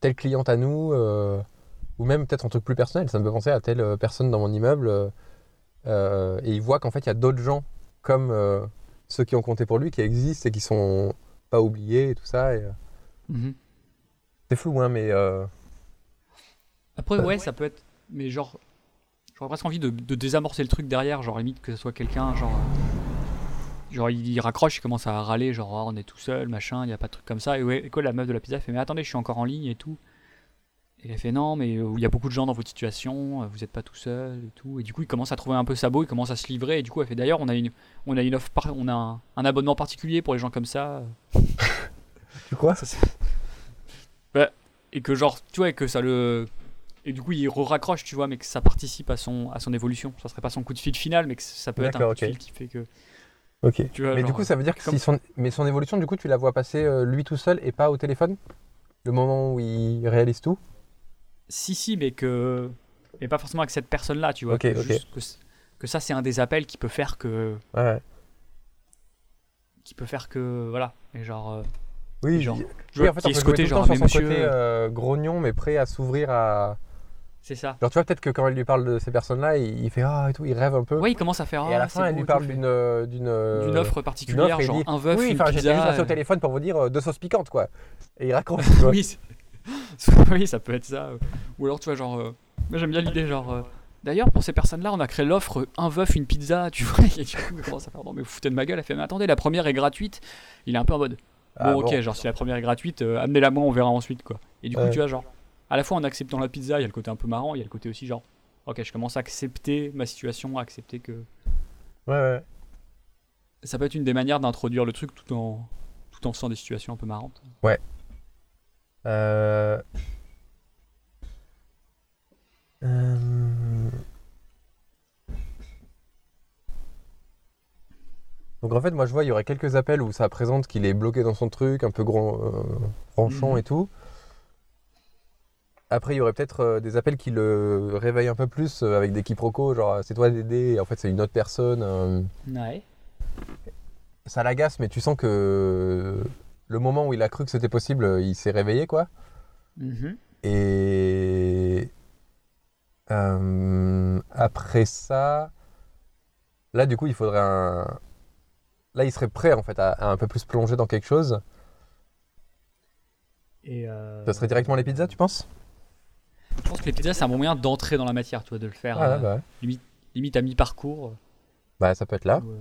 telle cliente à nous euh, ou même peut-être un truc plus personnel ça me fait penser à telle euh, personne dans mon immeuble et il voit qu'en fait il y a d'autres gens comme ceux qui ont compté pour lui qui existent et qui sont pas oubliés et tout ça et, Mhm. c'est flou hein mais Après, ouais, ça peut être. Mais genre. J'aurais presque envie de, de désamorcer le truc derrière, genre limite que ce soit quelqu'un, genre. Genre il, il raccroche, il commence à râler, genre Ah, on est tout seul, machin, il y a pas de truc comme ça. Et ouais, quoi, la meuf de la pizza fait Mais attendez, je suis encore en ligne et tout. Et elle fait Non, mais euh, il y a beaucoup de gens dans votre situation, euh, vous êtes pas tout seul et tout. Et du coup, il commence à trouver un peu sa beau, il commence à se livrer. Et du coup, elle fait D'ailleurs, on a une, on a une offre, par- on a un, un abonnement particulier pour les gens comme ça. tu crois? Ça, Bah, et que genre, tu vois, et que ça le. Et du coup, il raccroche, tu vois, mais que ça participe à son, à son évolution. Ça serait pas son coup de fil final, mais que ça peut être un coup de fil qui fait que. Ok Tu vois, mais genre, du coup ça veut dire que comme- si son mais son évolution du coup tu la vois passer euh, lui tout seul et pas au téléphone? Le moment où il réalise tout? Si, si, mais que. Mais pas forcément avec cette personne-là, tu vois. Ok, que, ok. juste que, ça, c'est un des appels qui peut faire que. ouais. Qui peut faire que. Voilà. Et genre. euh, Oui, genre, oui, en fait, on peut ce côté, genre, mais monsieur. côté euh, grognon, mais prêt à s'ouvrir à. C'est ça. Genre, tu vois, peut-être que quand il lui parle de ces personnes-là, il, il fait ah et tout, il rêve un peu. Ouais, il commence à faire. et à la Ah, fin, c'est elle lui parle d'une euh, d'une euh, d'une offre d'une particulière, offre et il genre dit, un veuf, Oui, une enfin, j'étais pizza. juste passé au euh, téléphone pour vous dire euh, deux sauces piquantes, quoi. Et il raccroche. tu vois. oui, c'est- oui, ça peut être ça. Ou alors, tu vois, genre. euh, Moi, j'aime bien l'idée, genre. euh, D'ailleurs, pour ces personnes-là, on a créé l'offre un veuf, une pizza, tu vois. Et du coup, il commence à faire Non, mais vous foutez de ma gueule. Elle fait Mais attendez, la première est gratuite. Il est un peu en mode Ah, Bon, ok, genre, si la première est gratuite, euh, amenez-la moi, on verra ensuite, quoi. Et du coup, Ouais. tu vois, genre. À la fois, en acceptant la pizza, il y a le côté un peu marrant, il y a le côté aussi, genre. Ok, je commence à accepter ma situation, à accepter que. Ouais, ouais. Ça peut être une des manières d'introduire le truc tout en. Tout en faisant des situations un peu marrantes. Euh... euh, Donc en fait, moi je vois, il y aurait quelques appels où ça présente qu'il est bloqué dans son truc, un peu grand, euh, branchant Mhm. et tout. Après, il y aurait peut-être euh, des appels qui le réveillent un peu plus euh, avec des quiproquos, genre c'est toi Dédé, et en fait c'est une autre personne. euh, Ouais. ça l'agace, mais tu sens que le moment où il a cru que c'était possible, euh, il s'est réveillé quoi. Mhm. Et euh, après ça, là du coup, il faudrait un. Là, il serait prêt en fait à, à un peu plus plonger dans quelque chose. Et euh, Ça serait directement les pizzas, tu penses? Je pense que les pizzas, c'est un bon moyen d'entrer dans la matière, tu vois, de le faire Ah, euh, bah, limite à mi-parcours. bah ça peut être là. euh,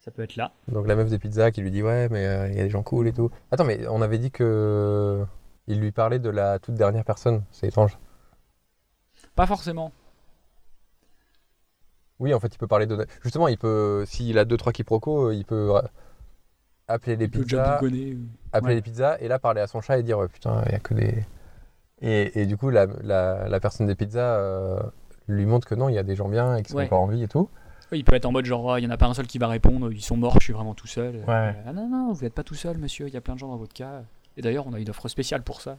ça peut être là. Donc la meuf des pizzas qui lui dit ouais mais euh, il y a des gens cool et tout. Attends mais on avait dit que il lui parlait de la toute dernière personne. C'est étrange. Pas forcément. Oui en fait il peut parler de justement il peut s'il a deux trois quiproquos il peut appeler les Il peut déjà pizzas, ou- appeler ouais. les pizzas et là parler à son chat et dire putain il y a que des et, et du coup la, la, la personne des pizzas euh, lui montre que non il y a des gens bien et qui sont Ouais. encore en vie et tout. Il peut être en mode genre, Ah, il y en a pas un seul qui va répondre, ils sont morts, je suis vraiment tout seul. Ouais. Ah non, non, vous n'êtes pas tout seul, monsieur, il y a plein de gens dans votre cas. Et d'ailleurs, on a une offre spéciale pour ça.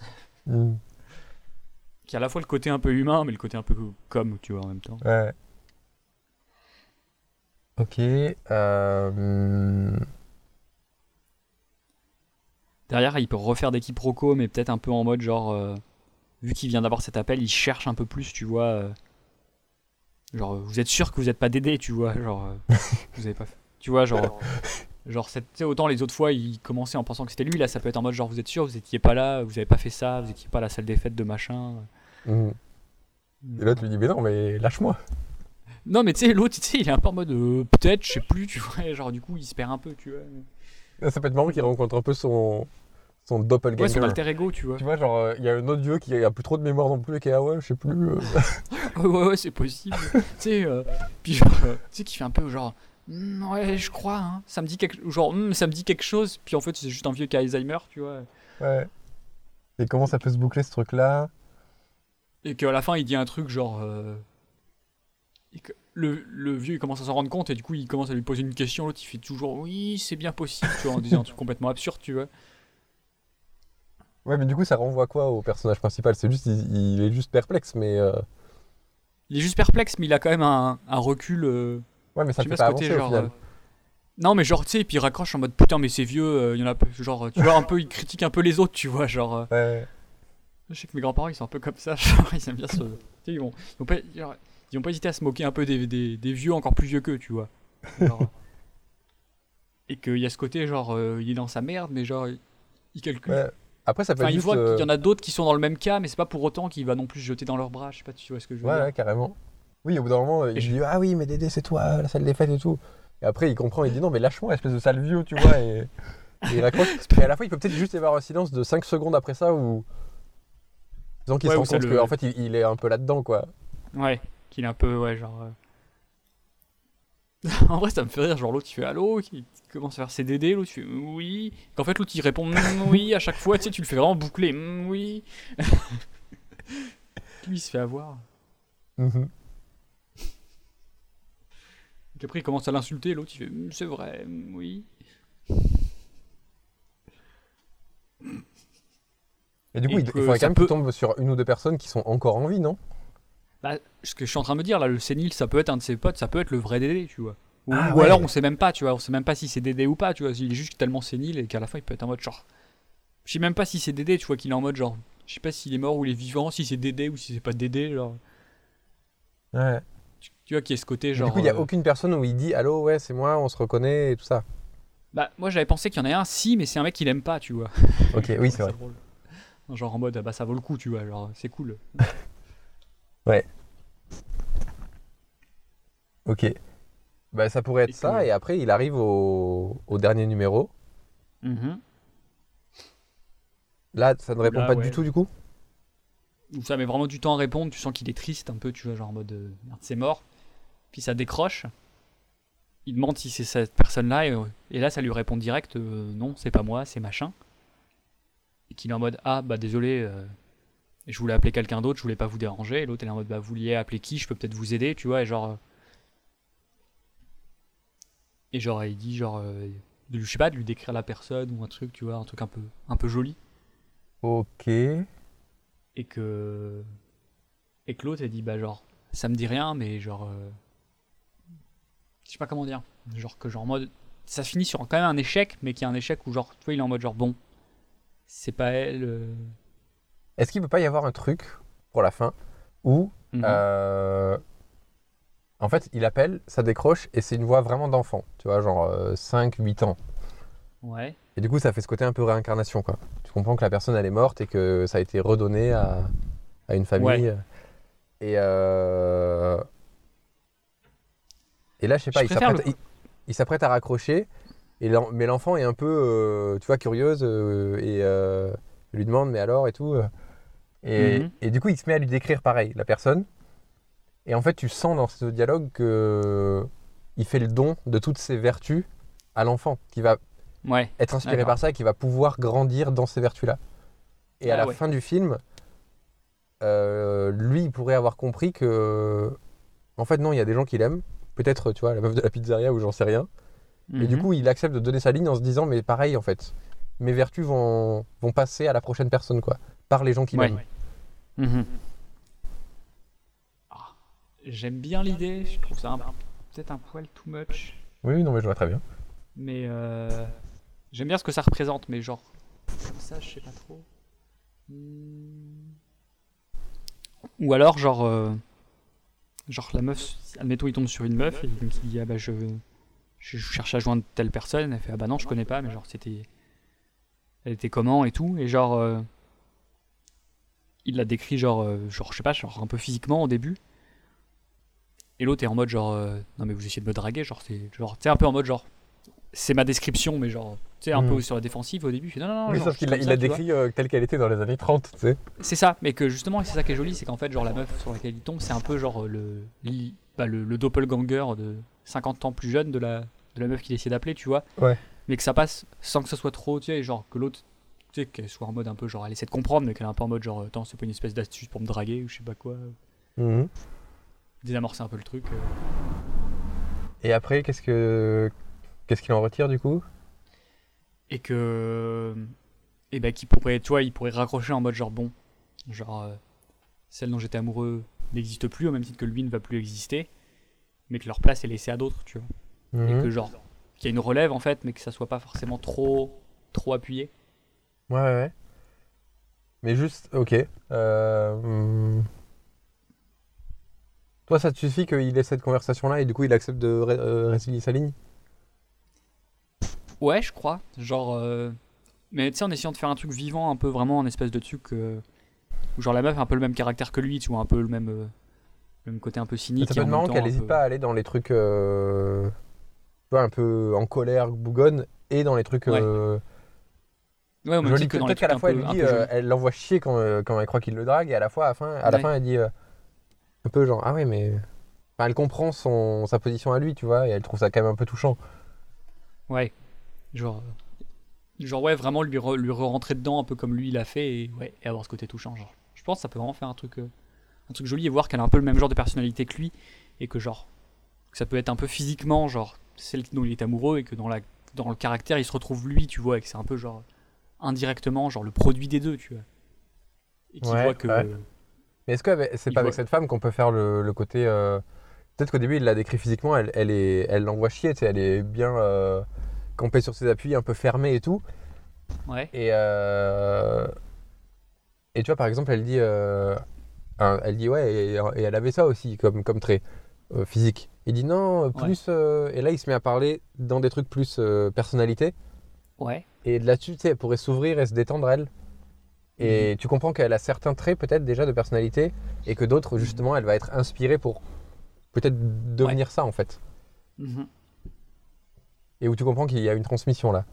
Mm. Qui a à la fois le côté un peu humain, mais le côté un peu comme, tu vois, en même temps. Ouais. Ok. euh, Derrière, il peut refaire des quiproquos, mais peut-être un peu en mode genre, euh, vu qu'il vient d'avoir cet appel, il cherche un peu plus, tu vois. euh, genre, vous êtes sûr que vous n'êtes pas Dédé, tu vois, genre, euh, vous avez pas fait. Tu vois, genre, genre cette- tu sais, autant les autres fois, il commençait en pensant que c'était lui, là, ça peut être en mode genre, vous êtes sûr, vous étiez pas là, vous avez pas fait ça, vous étiez pas à la salle des fêtes de machin. mm. Et l'autre lui dit mais non mais lâche-moi. Non, mais tu sais, l'autre, tu sais, il est un peu en mode, euh, peut-être, je sais plus, tu vois, genre, du coup, il se perd un peu, tu vois. Ça peut être marrant qu'il rencontre un peu son, son doppelganger. Ouais, son alter ego, tu vois. Tu vois, genre, euh, il y a un autre dieu qui a plus trop de mémoire non plus et qui est ah ouais, je sais plus. euh. Ouais, ouais, ouais, c'est possible. tu sais, euh, puis genre, tu sais, qui fait un peu genre, Hmm, ouais, je crois, hein. ça me dit quelque, genre, Hmm, ça me dit quelque chose, puis en fait, c'est juste un vieux qui a Alzheimer, tu vois. ouais. Et comment ça peut se boucler ce truc-là? Et qu'à la fin, il dit un truc genre, et que le, le vieux, il commence à s'en rendre compte, et du coup, il commence à lui poser une question, l'autre, il fait toujours, oui, c'est bien possible, tu vois, en disant un truc complètement absurde, tu vois. Ouais, mais du coup, ça renvoie quoi au personnage principal? C'est juste, il, il est juste perplexe, mais. euh, Il est juste perplexe, mais il a quand même un, un recul. euh, Ouais, mais ça fait ce pas côté avancer au genre. final. euh, Non, mais genre, tu sais, puis il raccroche en mode putain, mais c'est vieux, il y en a. Genre, tu vois, un peu, il critique un peu les autres, tu vois. Genre, Ouais. je sais que mes grands-parents, ils sont un peu comme ça. Genre, ils aiment bien se. Tu sais, ils vont, ils vont pas, genre, ils ont pas hésité à se moquer un peu des, des, des vieux encore plus vieux qu'eux, tu vois. Et qu'il y a ce côté, genre, euh, il est dans sa merde, mais genre, il, il calcule. ouais. Après, ça peut Enfin, être il juste. voit euh, qu'il y en a d'autres qui sont dans le même cas, mais c'est pas pour autant qu'il va non plus se jeter dans leurs bras. Je sais pas si tu vois ce que je veux Ouais, dire. ouais, carrément. Oui, au bout d'un moment, il Et je- dit Ah oui, mais Dédé, c'est toi, la salle des fêtes et tout. Et après, il comprend, il dit Non, mais lâche-moi, espèce de sale vieux, tu vois. Et, et il raccroche. Et à la fois, il peut peut-être juste y avoir un silence de 5 secondes après ça où. Disons qu'il Ouais, se rend le- qu'en fait, il, il est un peu là-dedans, quoi. Ouais, qu'il est un peu, ouais, genre. euh. en vrai, ça me fait rire. Genre, l'autre, il fait allô, il commence à faire ses DD, l'autre, il fait oui. Qu'en fait, l'autre, il répond mm, oui à chaque fois, tu sais, tu le fais vraiment boucler, mm, oui. Lui, il se fait avoir. Mhm. Donc après, il commence à l'insulter, l'autre, il fait Mm, c'est vrai, mm, oui. Et du coup, Et il, faudrait quand même peut- qu'il tombe sur une ou deux personnes qui sont encore en vie, non? Bah, ce que je suis en train de me dire, là, le sénile, ça peut être un de ses potes, ça peut être le vrai Dédé, tu vois. Ou, Ah, ou ouais. alors, on sait même pas, tu vois, on sait même pas si c'est Dédé ou pas, tu vois. Il est juste tellement sénile et qu'à la fin, il peut être en mode genre. Je sais même pas si c'est Dédé, tu vois, qu'il est en mode genre. Je sais pas s'il est mort ou il est vivant, si c'est Dédé ou si c'est pas Dédé, genre. Ouais. Tu, tu vois, qui est ce côté Mais genre. du coup, il n'y a euh, aucune personne où il dit Allô, ouais, c'est moi, on se reconnaît et tout ça. Bah, moi, j'avais pensé qu'il y en a un, si, mais c'est un mec qu'il aime pas, tu vois. Ok, oui, c'est vrai. drôle. Genre en mode, ah bah ça vaut le coup, tu vois, genre c'est cool. Ok. Bah, ça pourrait être ça, et après, il arrive au, au dernier numéro. Mhm. Là, ça ne répond Là, pas ouais. du tout, du coup? Ça met vraiment du temps à répondre, tu sens qu'il est triste un peu, tu vois, genre en mode euh, merde, c'est mort. Puis ça décroche. Il demande si c'est cette personne-là, et, euh, et là ça lui répond direct euh, non, c'est pas moi, c'est machin. Et qu'il est en mode ah bah désolé, euh, je voulais appeler quelqu'un d'autre, je voulais pas vous déranger. Et l'autre elle est en mode bah vous vouliez appeler qui, je peux peut-être vous aider, tu vois, et genre. euh, Et genre il dit genre. euh, de, lui- je sais pas, de lui décrire la personne ou un truc, tu vois, un truc un peu, un peu joli. Ok. et que et que l'autre elle dit bah genre ça me dit rien mais genre euh, je sais pas comment dire genre que genre en mode ça finit sur quand même un échec mais qui est un échec où genre tu vois il est en mode genre bon c'est pas elle euh, Est-ce qu'il peut pas y avoir un truc pour la fin où, mhm. euh, en fait, il appelle, ça décroche, et c'est une voix vraiment d'enfant, tu vois, genre 5, 8 ans. Ouais. Et du coup, ça fait ce côté un peu réincarnation, quoi. Tu comprends que la personne, elle est morte et que ça a été redonné à, à une famille. Ouais. Et, euh, et là, je sais Je pas, il s'apprête le- à raccrocher, et mais l'enfant est un peu, euh, tu vois, curieuse euh, et euh, lui demande, mais alors et tout. Et, Mhm. et du coup, il se met à lui décrire pareil, la personne. Et en fait, tu sens dans ce dialogue que il fait le don de toutes ses vertus à l'enfant, qui va Ouais. être inspiré par ça et qui va pouvoir grandir dans ces vertus-là. Et à Ah la ouais. fin du film, euh, lui, il pourrait avoir compris que, en fait, non, il y a des gens qui l'aiment. Peut-être, tu vois, la meuf de la pizzeria ou j'en sais rien. Et du Mhm. coup, il accepte de donner sa ligne en se disant, mais pareil, en fait, mes vertus vont, vont passer à la prochaine personne, quoi, par les gens qui Ouais. m'aiment. Mhm. Ah, J'aime bien l'idée, je trouve ça peut-être un poil too much, Oui, oui, non, mais je vois très bien. mais euh, j'aime bien ce que ça représente, mais genre, comme ça, je sais pas trop. Hmm. Ou alors, genre, euh, genre la meuf, admettons, il tombe sur une meuf et donc il dit, ah bah je, je cherche à joindre telle personne, elle fait, ah bah non, je connais pas, mais genre, c'était. Elle était comment et tout, et genre. euh, il la décrit genre, euh, genre, je sais pas, genre un peu physiquement au début. Et l'autre est en mode genre, euh, non mais vous essayez de me draguer, genre, c'est genre, un peu en mode genre, c'est ma description, mais genre, tu sais, un Mhm. peu sur la défensive au début. il fait, non, non, non, Oui, genre, sauf je qu'il l'a il décrit euh, telle qu'elle était dans les années 30, tu sais. C'est ça, mais que justement, c'est ça qui est joli, c'est qu'en fait, genre, la meuf sur laquelle il tombe, c'est un peu genre le, li- bah, le, le doppelganger de 50 ans plus jeune de la, de la meuf qu'il essaie d'appeler, tu vois. Ouais. Mais que ça passe sans que ce soit trop, tu sais, genre, que l'autre, tu sais, qu'elle soit en mode un peu genre, elle essaie de comprendre, mais qu'elle est un peu en mode genre, attends, c'est pas une espèce d'astuce pour me draguer ou je sais pas quoi. Mhm. Désamorcer un peu le truc. euh. Et après, qu'est-ce que qu'est-ce qu'il en retire du coup? Et que et ben qui pourrait tu vois il pourrait raccrocher en mode genre bon genre euh, celle dont j'étais amoureux n'existe plus au même titre que lui ne va plus exister mais que leur place est laissée à d'autres tu vois et Mhm. que genre qu'il y a une relève en fait mais que ça soit pas forcément trop trop appuyé Ouais, ouais, ouais. Mais juste, ok. Euh, hum. Toi, ça te suffit qu'il ait cette conversation-là et du coup, il accepte de ré- euh, résilier sa ligne? Ouais je crois genre euh, mais tu sais en essayant de faire un truc vivant un peu vraiment un espèce de truc euh, où genre la meuf a un peu le même caractère que lui tu vois un peu le même le même côté un peu cynique Ça et peut en être même marrant qu'elle n'hésite peu- pas à aller dans les trucs tu vois, un peu en colère, bougonne, et dans les trucs. Ouais. Ouais titre que Peut-être qu'à la fois, elle peu- lui un dit, euh, elle l'envoie chier quand, euh, quand elle croit qu'il le drague, et à la, fois, à la fin, à la Ouais. fin elle dit euh, un peu genre, ah ouais, mais. Enfin, elle comprend son, sa position à lui, tu vois, et elle trouve ça quand même un peu touchant. Ouais. Genre, genre ouais, vraiment lui, re- lui rentrer dedans un peu comme lui l'a fait et, ouais, et avoir ce côté touchant. Genre, je pense que ça peut vraiment faire un truc, un truc joli et voir qu'elle a un peu le même genre de personnalité que lui et que genre, que ça peut être un peu physiquement, genre, celle dont il est amoureux et que dans, la, dans le caractère il se retrouve lui, tu vois, et que c'est un peu genre, indirectement, genre le produit des deux, tu vois. Et Ouais, voit que. ouais. Mais est-ce que c'est pas avec cette femme qu'on peut faire le, le côté. euh, Peut-être qu'au début, il l'a décrit physiquement, elle, elle, est, elle l'envoie chier, tu sais, elle est bien euh, campée sur ses appuis, un peu fermée et tout. Ouais. Et, euh, et tu vois, par exemple, elle dit, euh, elle dit ouais, et, et elle avait ça aussi comme, comme trait physique. Il dit non, plus. et là, il se met à parler dans des trucs plus personnalité. Ouais. Et là-dessus, tu sais, elle pourrait s'ouvrir et se détendre, elle. Et tu comprends qu'elle a certains traits, peut-être déjà, de personnalité, et que d'autres, justement, elle va être inspirée pour peut-être devenir ça, en fait. Mhm. Et où tu comprends qu'il y a une transmission là.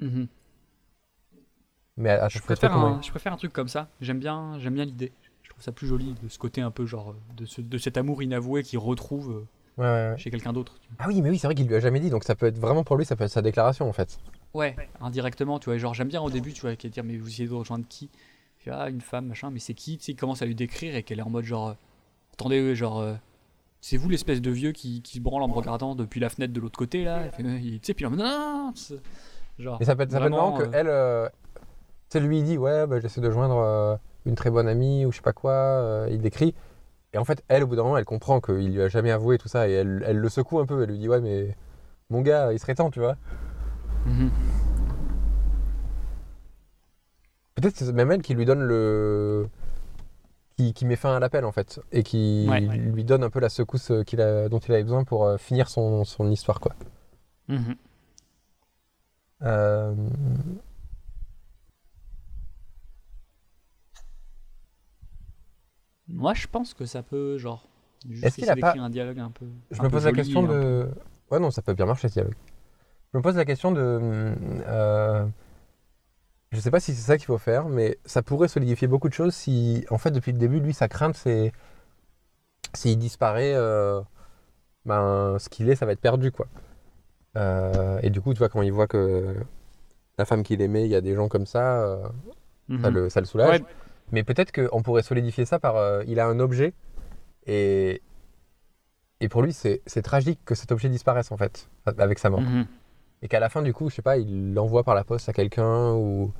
Mhm. Mais à, à Je préfère, un, ouais. je préfère un truc comme ça. J'aime bien, j'aime bien l'idée. Je trouve ça plus joli de ce côté un peu genre de, ce- de cet amour inavoué qu'il retrouve euh, Ouais, ouais, ouais. chez quelqu'un d'autre. Ah oui, mais oui, c'est vrai qu'il lui a jamais dit, donc ça peut être vraiment pour lui, ça peut être sa déclaration, en fait. Ouais, indirectement, tu vois. Genre j'aime bien au début, tu vois, qu'elle dire mais vous essayez de rejoindre qui? Il fait, Ah une femme machin, mais c'est qui? Tu sais, il commence à lui décrire et qu'elle est en mode genre euh, attendez, genre euh, c'est vous l'espèce de vieux qui, qui se branle en me regardant depuis la fenêtre de l'autre côté là? Tu sais, puis il est en mode non, genre. Mais ça peut être, marrant que euh, elle, euh, tu sais, lui, il dit, ouais, bah, j'essaie de joindre euh, une très bonne amie ou je sais pas quoi, euh, il décrit. Et en fait, elle, au bout d'un moment, elle comprend qu'il lui a jamais avoué tout ça et elle, elle le secoue un peu. Elle lui dit, ouais, mais mon gars, il serait temps, tu vois. Mhm. Peut-être c'est même elle qui lui donne le. Qui, qui met fin à l'appel, en fait. Et qui Ouais. lui donne un peu la secousse euh, qu'il a, dont il avait besoin pour euh, finir son, son histoire, quoi. Mhm. Euh, Moi, je pense que ça peut, genre, juste Est-ce qu'il a pas- un dialogue un peu. Je un me peu pose la question de. Ouais, non, ça peut bien marcher ce dialogue. Je me pose la question de. euh, Je sais pas si c'est ça qu'il faut faire, mais ça pourrait solidifier beaucoup de choses si, en fait, depuis le début, lui, sa crainte, c'est. S'il disparaît, euh, ben, ce qu'il est, ça va être perdu, quoi. Euh, et du coup, tu vois, quand il voit que la femme qu'il aimait, il y a des gens comme ça, euh, ça, Mhm. le, ça le soulage. Ouais, Mais peut-être qu'on pourrait solidifier ça par. il a un objet et. Et pour lui, c'est c'est tragique que cet objet disparaisse en fait, avec sa mort. mhm. Et qu'à la fin, du coup, je sais pas, il l'envoie par la poste à quelqu'un ou,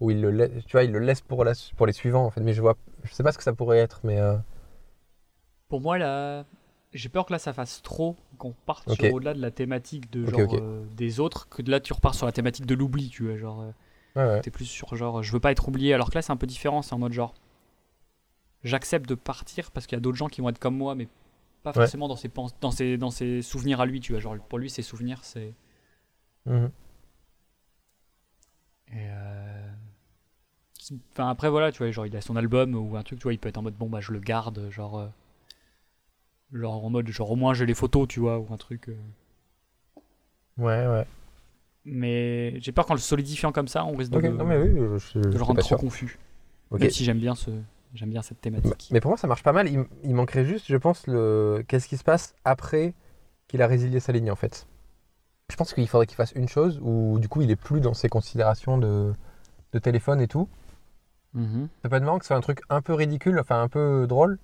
ou il, le laisse, tu vois, il le laisse pour, la, pour les suivants en fait. Mais je vois, je sais pas ce que ça pourrait être, mais. euh, Pour moi, là, j'ai peur que là, ça fasse trop, qu'on parte au-delà de la thématique de genre euh, des autres, que de là, tu repars sur la thématique de l'oubli, tu vois, genre. euh, ouais, ouais. T'es plus sur genre, je veux pas être oublié, alors que là, c'est un peu différent, c'est en mode genre. J'accepte de partir parce qu'il y a d'autres gens qui vont être comme moi, mais pas Ouais. forcément dans ses, pens- dans, ses, dans ses souvenirs à lui, tu vois. Genre, pour lui, ses souvenirs, c'est. Mhm. Et euh, Enfin, après, voilà, tu vois, genre, il a son album ou un truc, tu vois, il peut être en mode, bon, bah, je le garde, genre. euh, Genre, en mode, genre, au moins, j'ai les photos, tu vois, ou un truc. euh. Ouais, ouais. Mais j'ai peur qu'en le solidifiant comme ça, on risque de, le, non, mais oui, je, je, de le j'étais rendre trop sûr. confus. Ok. Même si j'aime bien, ce... j'aime bien cette thématique. Mais pour moi, ça marche pas mal. Il, il manquerait juste, je pense, le qu'est-ce qui se passe après qu'il a résilié sa ligne, en fait. Je pense qu'il faudrait qu'il fasse une chose où, du coup, il est plus dans ses considérations de, de téléphone et tout. Mhm. Ça peut être marrant que ce soit un truc un peu ridicule, enfin un peu drôle,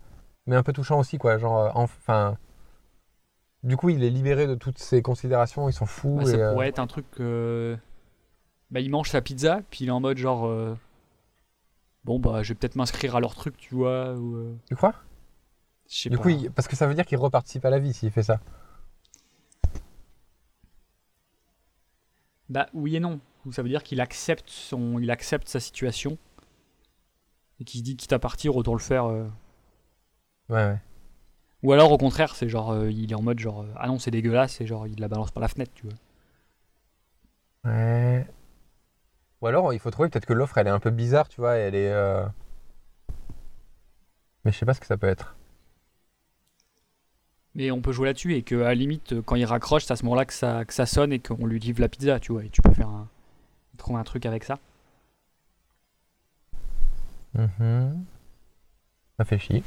mais un peu touchant aussi, quoi. Genre, euh, enfin. Du coup, il est libéré de toutes ses considérations, il s'en fout. Ouais, ça et, euh, pourrait être un truc. euh, Bah, il mange sa pizza, puis il est en mode genre. euh, Bon, bah, je vais peut-être m'inscrire à leur truc, tu vois. Ou, Tu crois? je sais Du pas. coup, il- parce que ça veut dire qu'il reparticipe à la vie s'il fait ça. Bah, oui et non. Ça veut dire qu'il accepte, son... il accepte sa situation. Et qu'il se dit quitte à partir, autant le faire. euh. Ouais, ouais. Ou alors, au contraire, c'est genre. euh, il est en mode genre. euh, Ah non, c'est dégueulasse, et genre, il la balance par la fenêtre, tu vois. Ouais. Ou alors, il faut trouver peut-être que l'offre, elle est un peu bizarre, tu vois, elle est. euh, Mais je sais pas ce que ça peut être. Mais on peut jouer là-dessus, et que à la limite, quand il raccroche, c'est à ce moment-là que ça, que ça sonne et qu'on lui livre la pizza, tu vois. Et tu peux faire un. Trouver un truc avec ça. Mhm. Réfléchis.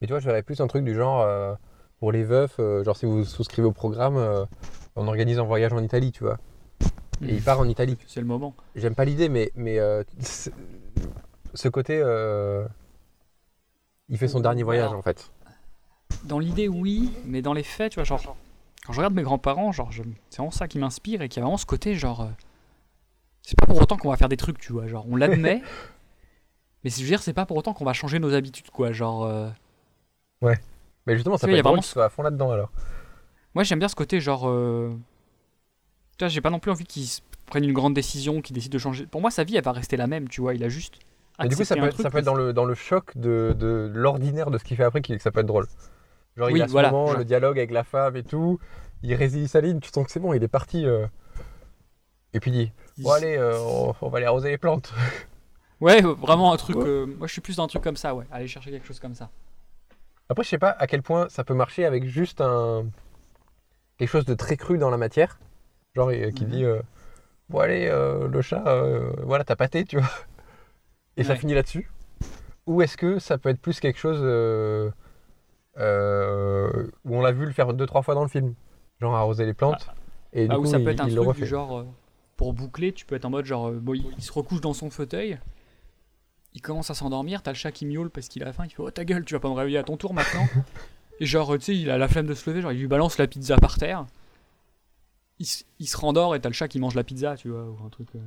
Mais tu vois, je verrais plus un truc du genre, euh, pour les veufs, euh, genre si vous souscrivez au programme, euh, on organise un voyage en Italie, tu vois. Et il part en Italie. C'est le moment. J'aime pas l'idée, mais, mais euh, ce côté, euh, il fait son dernier voyage en fait. Dans l'idée, oui, mais dans les faits, tu vois, genre, quand je regarde mes grands-parents, genre, je- c'est vraiment ça qui m'inspire et qui a vraiment ce côté, genre, euh, c'est pas pour autant qu'on va faire des trucs, tu vois, genre, on l'admet, mais c'est- je veux dire, c'est pas pour autant qu'on va changer nos habitudes, quoi, genre, euh, Mais justement, ça Tu peut vois, il y a être drôle vraiment qu'il soit à fond là-dedans alors. moi j'aime bien ce côté, genre, euh, tu vois, j'ai pas non plus envie qu'il se prenne une grande décision, qu'il décide de changer. Pour moi, sa vie, elle va rester la même, tu vois, il a juste. Mais du coup, ça peut, être, ça truc, peut être dans le, dans le choc de, de l'ordinaire de ce qu'il fait après que ça peut être drôle. Genre, il Oui, a ce voilà, moment, genre. le dialogue avec la femme et tout, il résilie sa ligne, tu sens que c'est bon, il est parti. euh. Et puis il dit il- Bon, allez, euh, on, on va aller arroser les plantes. Ouais, euh, vraiment un truc. Ouais. euh, moi, je suis plus dans un truc comme ça, ouais. Aller chercher quelque chose comme ça. Après, je sais pas à quel point ça peut marcher avec juste un. quelque chose de très cru dans la matière. Genre, qui Mhm. dit Bon, allez, le chat, voilà, t'as pâté, tu vois. Et ça finit là-dessus? Ou est-ce que ça peut être plus quelque chose euh, euh, où on l'a vu le faire deux, trois fois dans le film Genre arroser les plantes. et du Ah, coup, ou ça il, peut être un il truc du genre. euh, pour boucler, tu peux être en mode genre. bon, il, il se recouche dans son fauteuil. Il commence à s'endormir. T'as le chat qui miaule parce qu'il a faim. Il fait Oh ta gueule, tu vas pas me réveiller à ton tour maintenant. Et genre, tu sais, il a la flemme de se lever. Genre, il lui balance la pizza par terre. Il, il se rendort et t'as le chat qui mange la pizza, tu vois. Ou un truc. euh.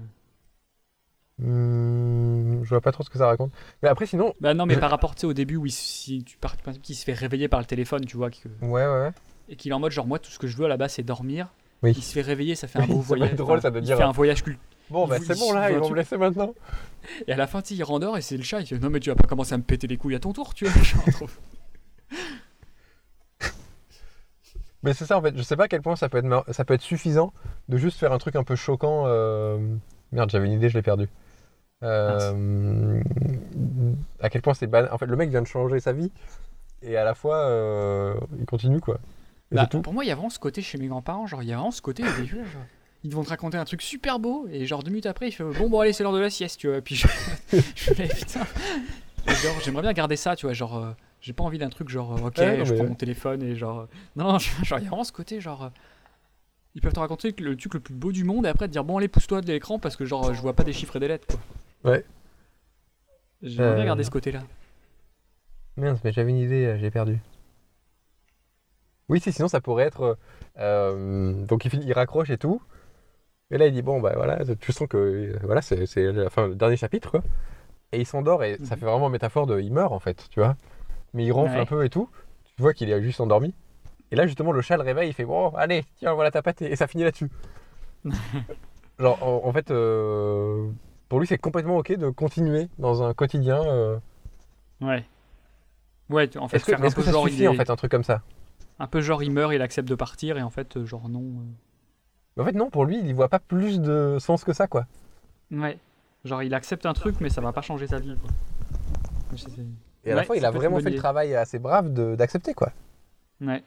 Hmm, je vois pas trop ce que ça raconte. Mais après, sinon. Bah non, mais par rapport, au début où il, s- si tu pars du principe qu'il se fait réveiller par le téléphone, tu vois. que- Ouais, ouais, ouais. et qu'il est en mode genre, moi, tout ce que je veux base, c'est dormir. Oui. Il se fait réveiller, ça fait un Oui, beau ça va voyage. être drôle, ça de il dire, fait euh, un voyage cul- Bon, Il bah c'est il- bon là, il ils un vont me laisser maintenant. Et à la fin, il rendort et c'est le chat. Il fait Non, mais tu vas pas commencer à me péter les couilles à ton tour, tu vois. Genre, Mais c'est ça en fait, je sais pas à quel point ça peut être, mar- ça peut être suffisant de juste faire un truc un peu choquant. euh, Merde, j'avais une idée, je l'ai perdue. Euh, À quel point c'est banal. En fait, le mec vient de changer sa vie et à la fois euh, il continue quoi. Et Bah, tout. pour moi, il y a vraiment ce côté chez mes grands-parents. Genre, il y a vraiment ce côté. genre, ils vont te raconter un truc super beau. Et genre, deux minutes après, il fait Bon, bon, allez, c'est l'heure de la sieste, tu vois. Puis je, je fais Putain. Et genre, j'aimerais bien garder ça, tu vois. Genre, euh, j'ai pas envie d'un truc genre, euh, ok, Ouais, non, je mais prends mon téléphone et genre. non, non, genre, il y a vraiment ce côté, genre. ils peuvent te raconter le truc le plus beau du monde et après te dire Bon, allez, pousse-toi de l'écran parce que genre, je vois pas des chiffres et des lettres, quoi. Ouais. J'aimerais bien Euh, garder ce côté-là. Merde, mais j'avais une idée, euh, j'ai perdu. Oui, si, sinon ça pourrait être. euh, donc il, il raccroche et tout. Et là il dit bon bah voilà, tu sens que euh, voilà c'est c'est la fin, le dernier chapitre quoi. Et il s'endort et ça Mhm. fait vraiment métaphore de il meurt en fait, tu vois. Mais il ronfle Ouais. un peu et tout. Tu vois qu'il est juste endormi. Et là justement le chat le réveille, il fait bon allez tiens voilà ta pâtée et ça finit là-dessus. Genre en, en fait euh, pour lui c'est complètement ok de continuer dans un quotidien. euh. Ouais. Ouais, en fait, Est-ce que, faire mais un est-ce que peu ça genre, il suffit en est- fait un truc comme ça? Un peu genre il meurt, il accepte de partir et en fait euh, genre non. euh. En fait, non, pour lui, il y voit pas plus de sens que ça, quoi. Ouais. Genre il accepte un truc mais ça va pas changer sa vie quoi. Et à la fois, il a vraiment fait le travail assez brave de- d'accepter, quoi. Ouais.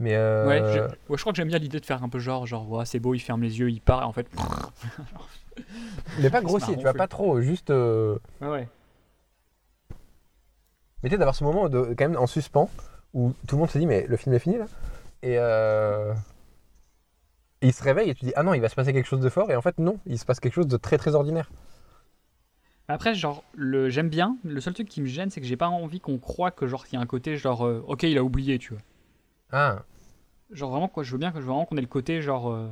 Mais euh, Ouais, je... ouais, je crois que j'aime bien l'idée de faire un peu genre genre ouais, c'est beau, il ferme les yeux, il part et en fait mais pas grossier, tu vois, pas trop, juste. euh, Ouais ouais. Mais tu sais, d'avoir ce moment de, quand même en suspens où tout le monde se dit, mais le film est fini là Et euh, et il se réveille et tu dis, ah non, il va se passer quelque chose de fort. Et en fait, non, il se passe quelque chose de très très ordinaire. Après genre le j'aime bien, le seul truc qui me gêne c'est que j'ai pas envie qu'on croie que genre il y a un côté genre euh, OK, il a oublié, tu vois. Ah, Genre vraiment quoi, je veux bien que je vraiment qu'on ait le côté genre euh,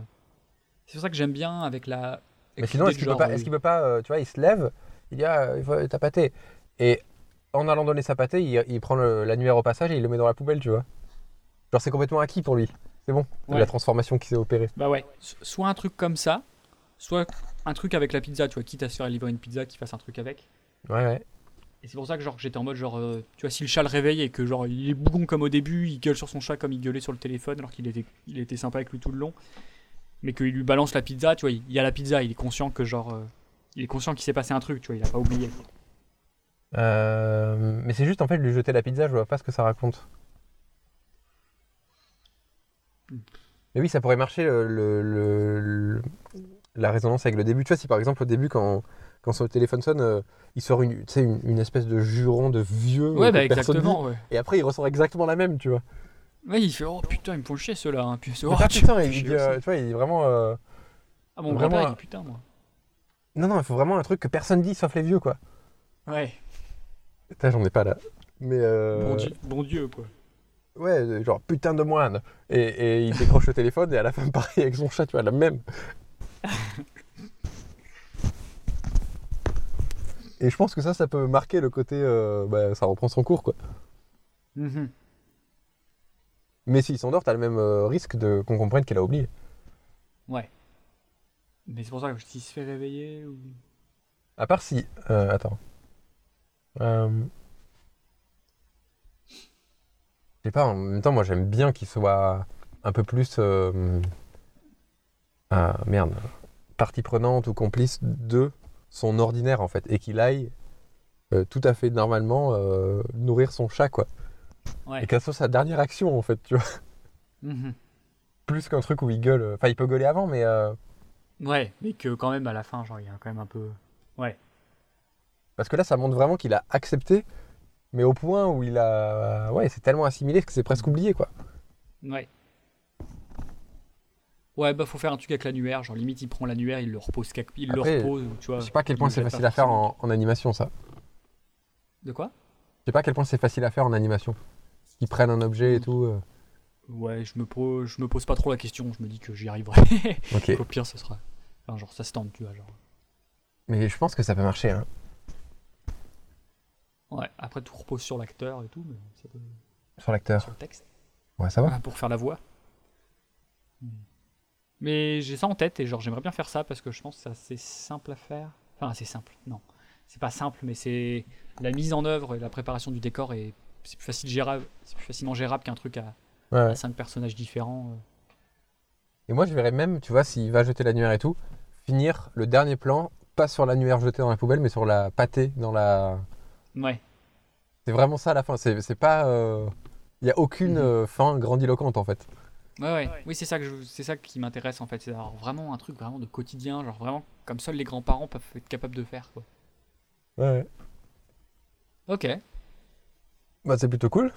c'est pour ça que j'aime bien avec la mais avec sinon, l'idée est-ce qu'il peut, genre, pas, est-ce euh, qu'il peut pas, euh, tu vois, il se lève, il dit, ah, il faut ta pâtée. Et en allant donner sa pâtée, il, il prend le- l'annuaire au passage et il le met dans la poubelle, tu vois. Genre, c'est complètement acquis pour lui. C'est bon, Ouais. la transformation qui s'est opérée. Bah ouais, So- soit un truc comme ça, soit un truc avec la pizza, tu vois, quitte à se faire livrer une pizza, qu'il fasse un truc avec. Ouais, ouais. Et c'est pour ça que genre j'étais en mode genre, euh, tu vois, si le chat le réveille et que genre il est bougon comme au début, il gueule sur son chat comme il gueulait sur le téléphone alors qu'il était, il était sympa avec lui tout le long, mais qu'il lui balance la pizza, tu vois, il y a la pizza, il est conscient que genre, euh, il est conscient qu'il s'est passé un truc, tu vois, il a pas oublié. Euh, mais c'est juste en fait lui jeter la pizza, je vois pas ce que ça raconte. Mais oui, ça pourrait marcher le, le- le- le- la résonance avec le début. Tu vois, si par exemple au début, quand, quand son téléphone sonne, euh, il sort une, une, une espèce de juron de vieux. Ouais, euh, bah exactement, ouais. Et après, il ressort exactement la même, tu vois. Ouais, il fait oh putain, ils me font chier ceux-là, hein. puis oh, putain, il dit, euh, tu vois, il vraiment. euh, Ah mon vraiment, grand-père il dit putain moi. Non, non, il faut vraiment un truc que personne dit sauf les vieux, quoi. Ouais, Putain, j'en ai pas là. Mais. euh, bon, Dieu, bon Dieu quoi. Ouais, genre putain de moine. Et, et il décroche le téléphone et à la fin, pareil avec son chat, tu vois, la même. et je pense que ça, ça peut marquer le côté. euh, bah, ça reprend son cours, quoi. Mhm. Mais s'il s'endort, t'as le même euh, risque de qu'on comprenne qu'elle a oublié. Ouais. Mais c'est pour ça que s'il se fait réveiller ou? À part si. euh, attends. Euh, Je sais pas, en même temps, moi j'aime bien qu'il soit un peu plus. euh, ah, merde. Partie prenante ou complice de son ordinaire en fait. Et qu'il aille euh, tout à fait normalement euh, nourrir son chat quoi. Ouais. Et qu'elle soit sa dernière action en fait, tu vois. Mhm. Plus qu'un truc où il gueule. Enfin, il peut gueuler avant, mais. euh, Ouais, mais que quand même à la fin, genre il y a quand même un peu. Parce que là, ça montre vraiment qu'il a accepté, mais au point où il a. Ouais, c'est tellement assimilé que c'est presque oublié quoi. Ouais. Ouais, bah faut faire un truc avec l'annuaire, genre limite il prend l'annuaire, il le repose, il Après, le repose, tu vois. Je sais pas à quel point c'est facile à faire en, en animation, ça. De quoi? Je sais pas à quel point c'est facile à faire en animation. Qu'ils prennent un objet et tout. euh. Ouais, je me, pose, je me pose pas trop la question, je me dis que j'y arriverai. Au pire, ce sera. Enfin, genre ça se tente, tu vois. Genre. Mais je pense que ça peut marcher. Hein. Ouais, après tout repose sur l'acteur et tout, mais ça peut. Sur l'acteur. Sur le texte. Ouais, ça va. Ah, pour faire la voix. Mais j'ai ça en tête et genre j'aimerais bien faire ça parce que je pense que c'est assez simple à faire. Enfin, assez simple, non. C'est pas simple, mais c'est la mise en œuvre et la préparation du décor et c'est plus facile gérable, c'est plus facilement gérable qu'un truc à, Ouais, ouais. à cinq personnages différents. euh. Et moi, je verrais même, tu vois, s'il va jeter l'annuaire et tout, finir le dernier plan, pas sur l'annuaire jeté dans la poubelle, mais sur la pâtée dans la. Ouais. C'est vraiment ça à la fin. C'est c'est pas. Il n'y a aucune Mhm. euh, fin grandiloquente en fait. Ouais, ouais. Oui, c'est ça que je- c'est ça qui m'intéresse en fait. C'est d'avoir vraiment un truc vraiment de quotidien, genre vraiment comme seuls les grands-parents peuvent être capables de faire. Quoi. Ouais. Ok. Bah, c'est plutôt cool.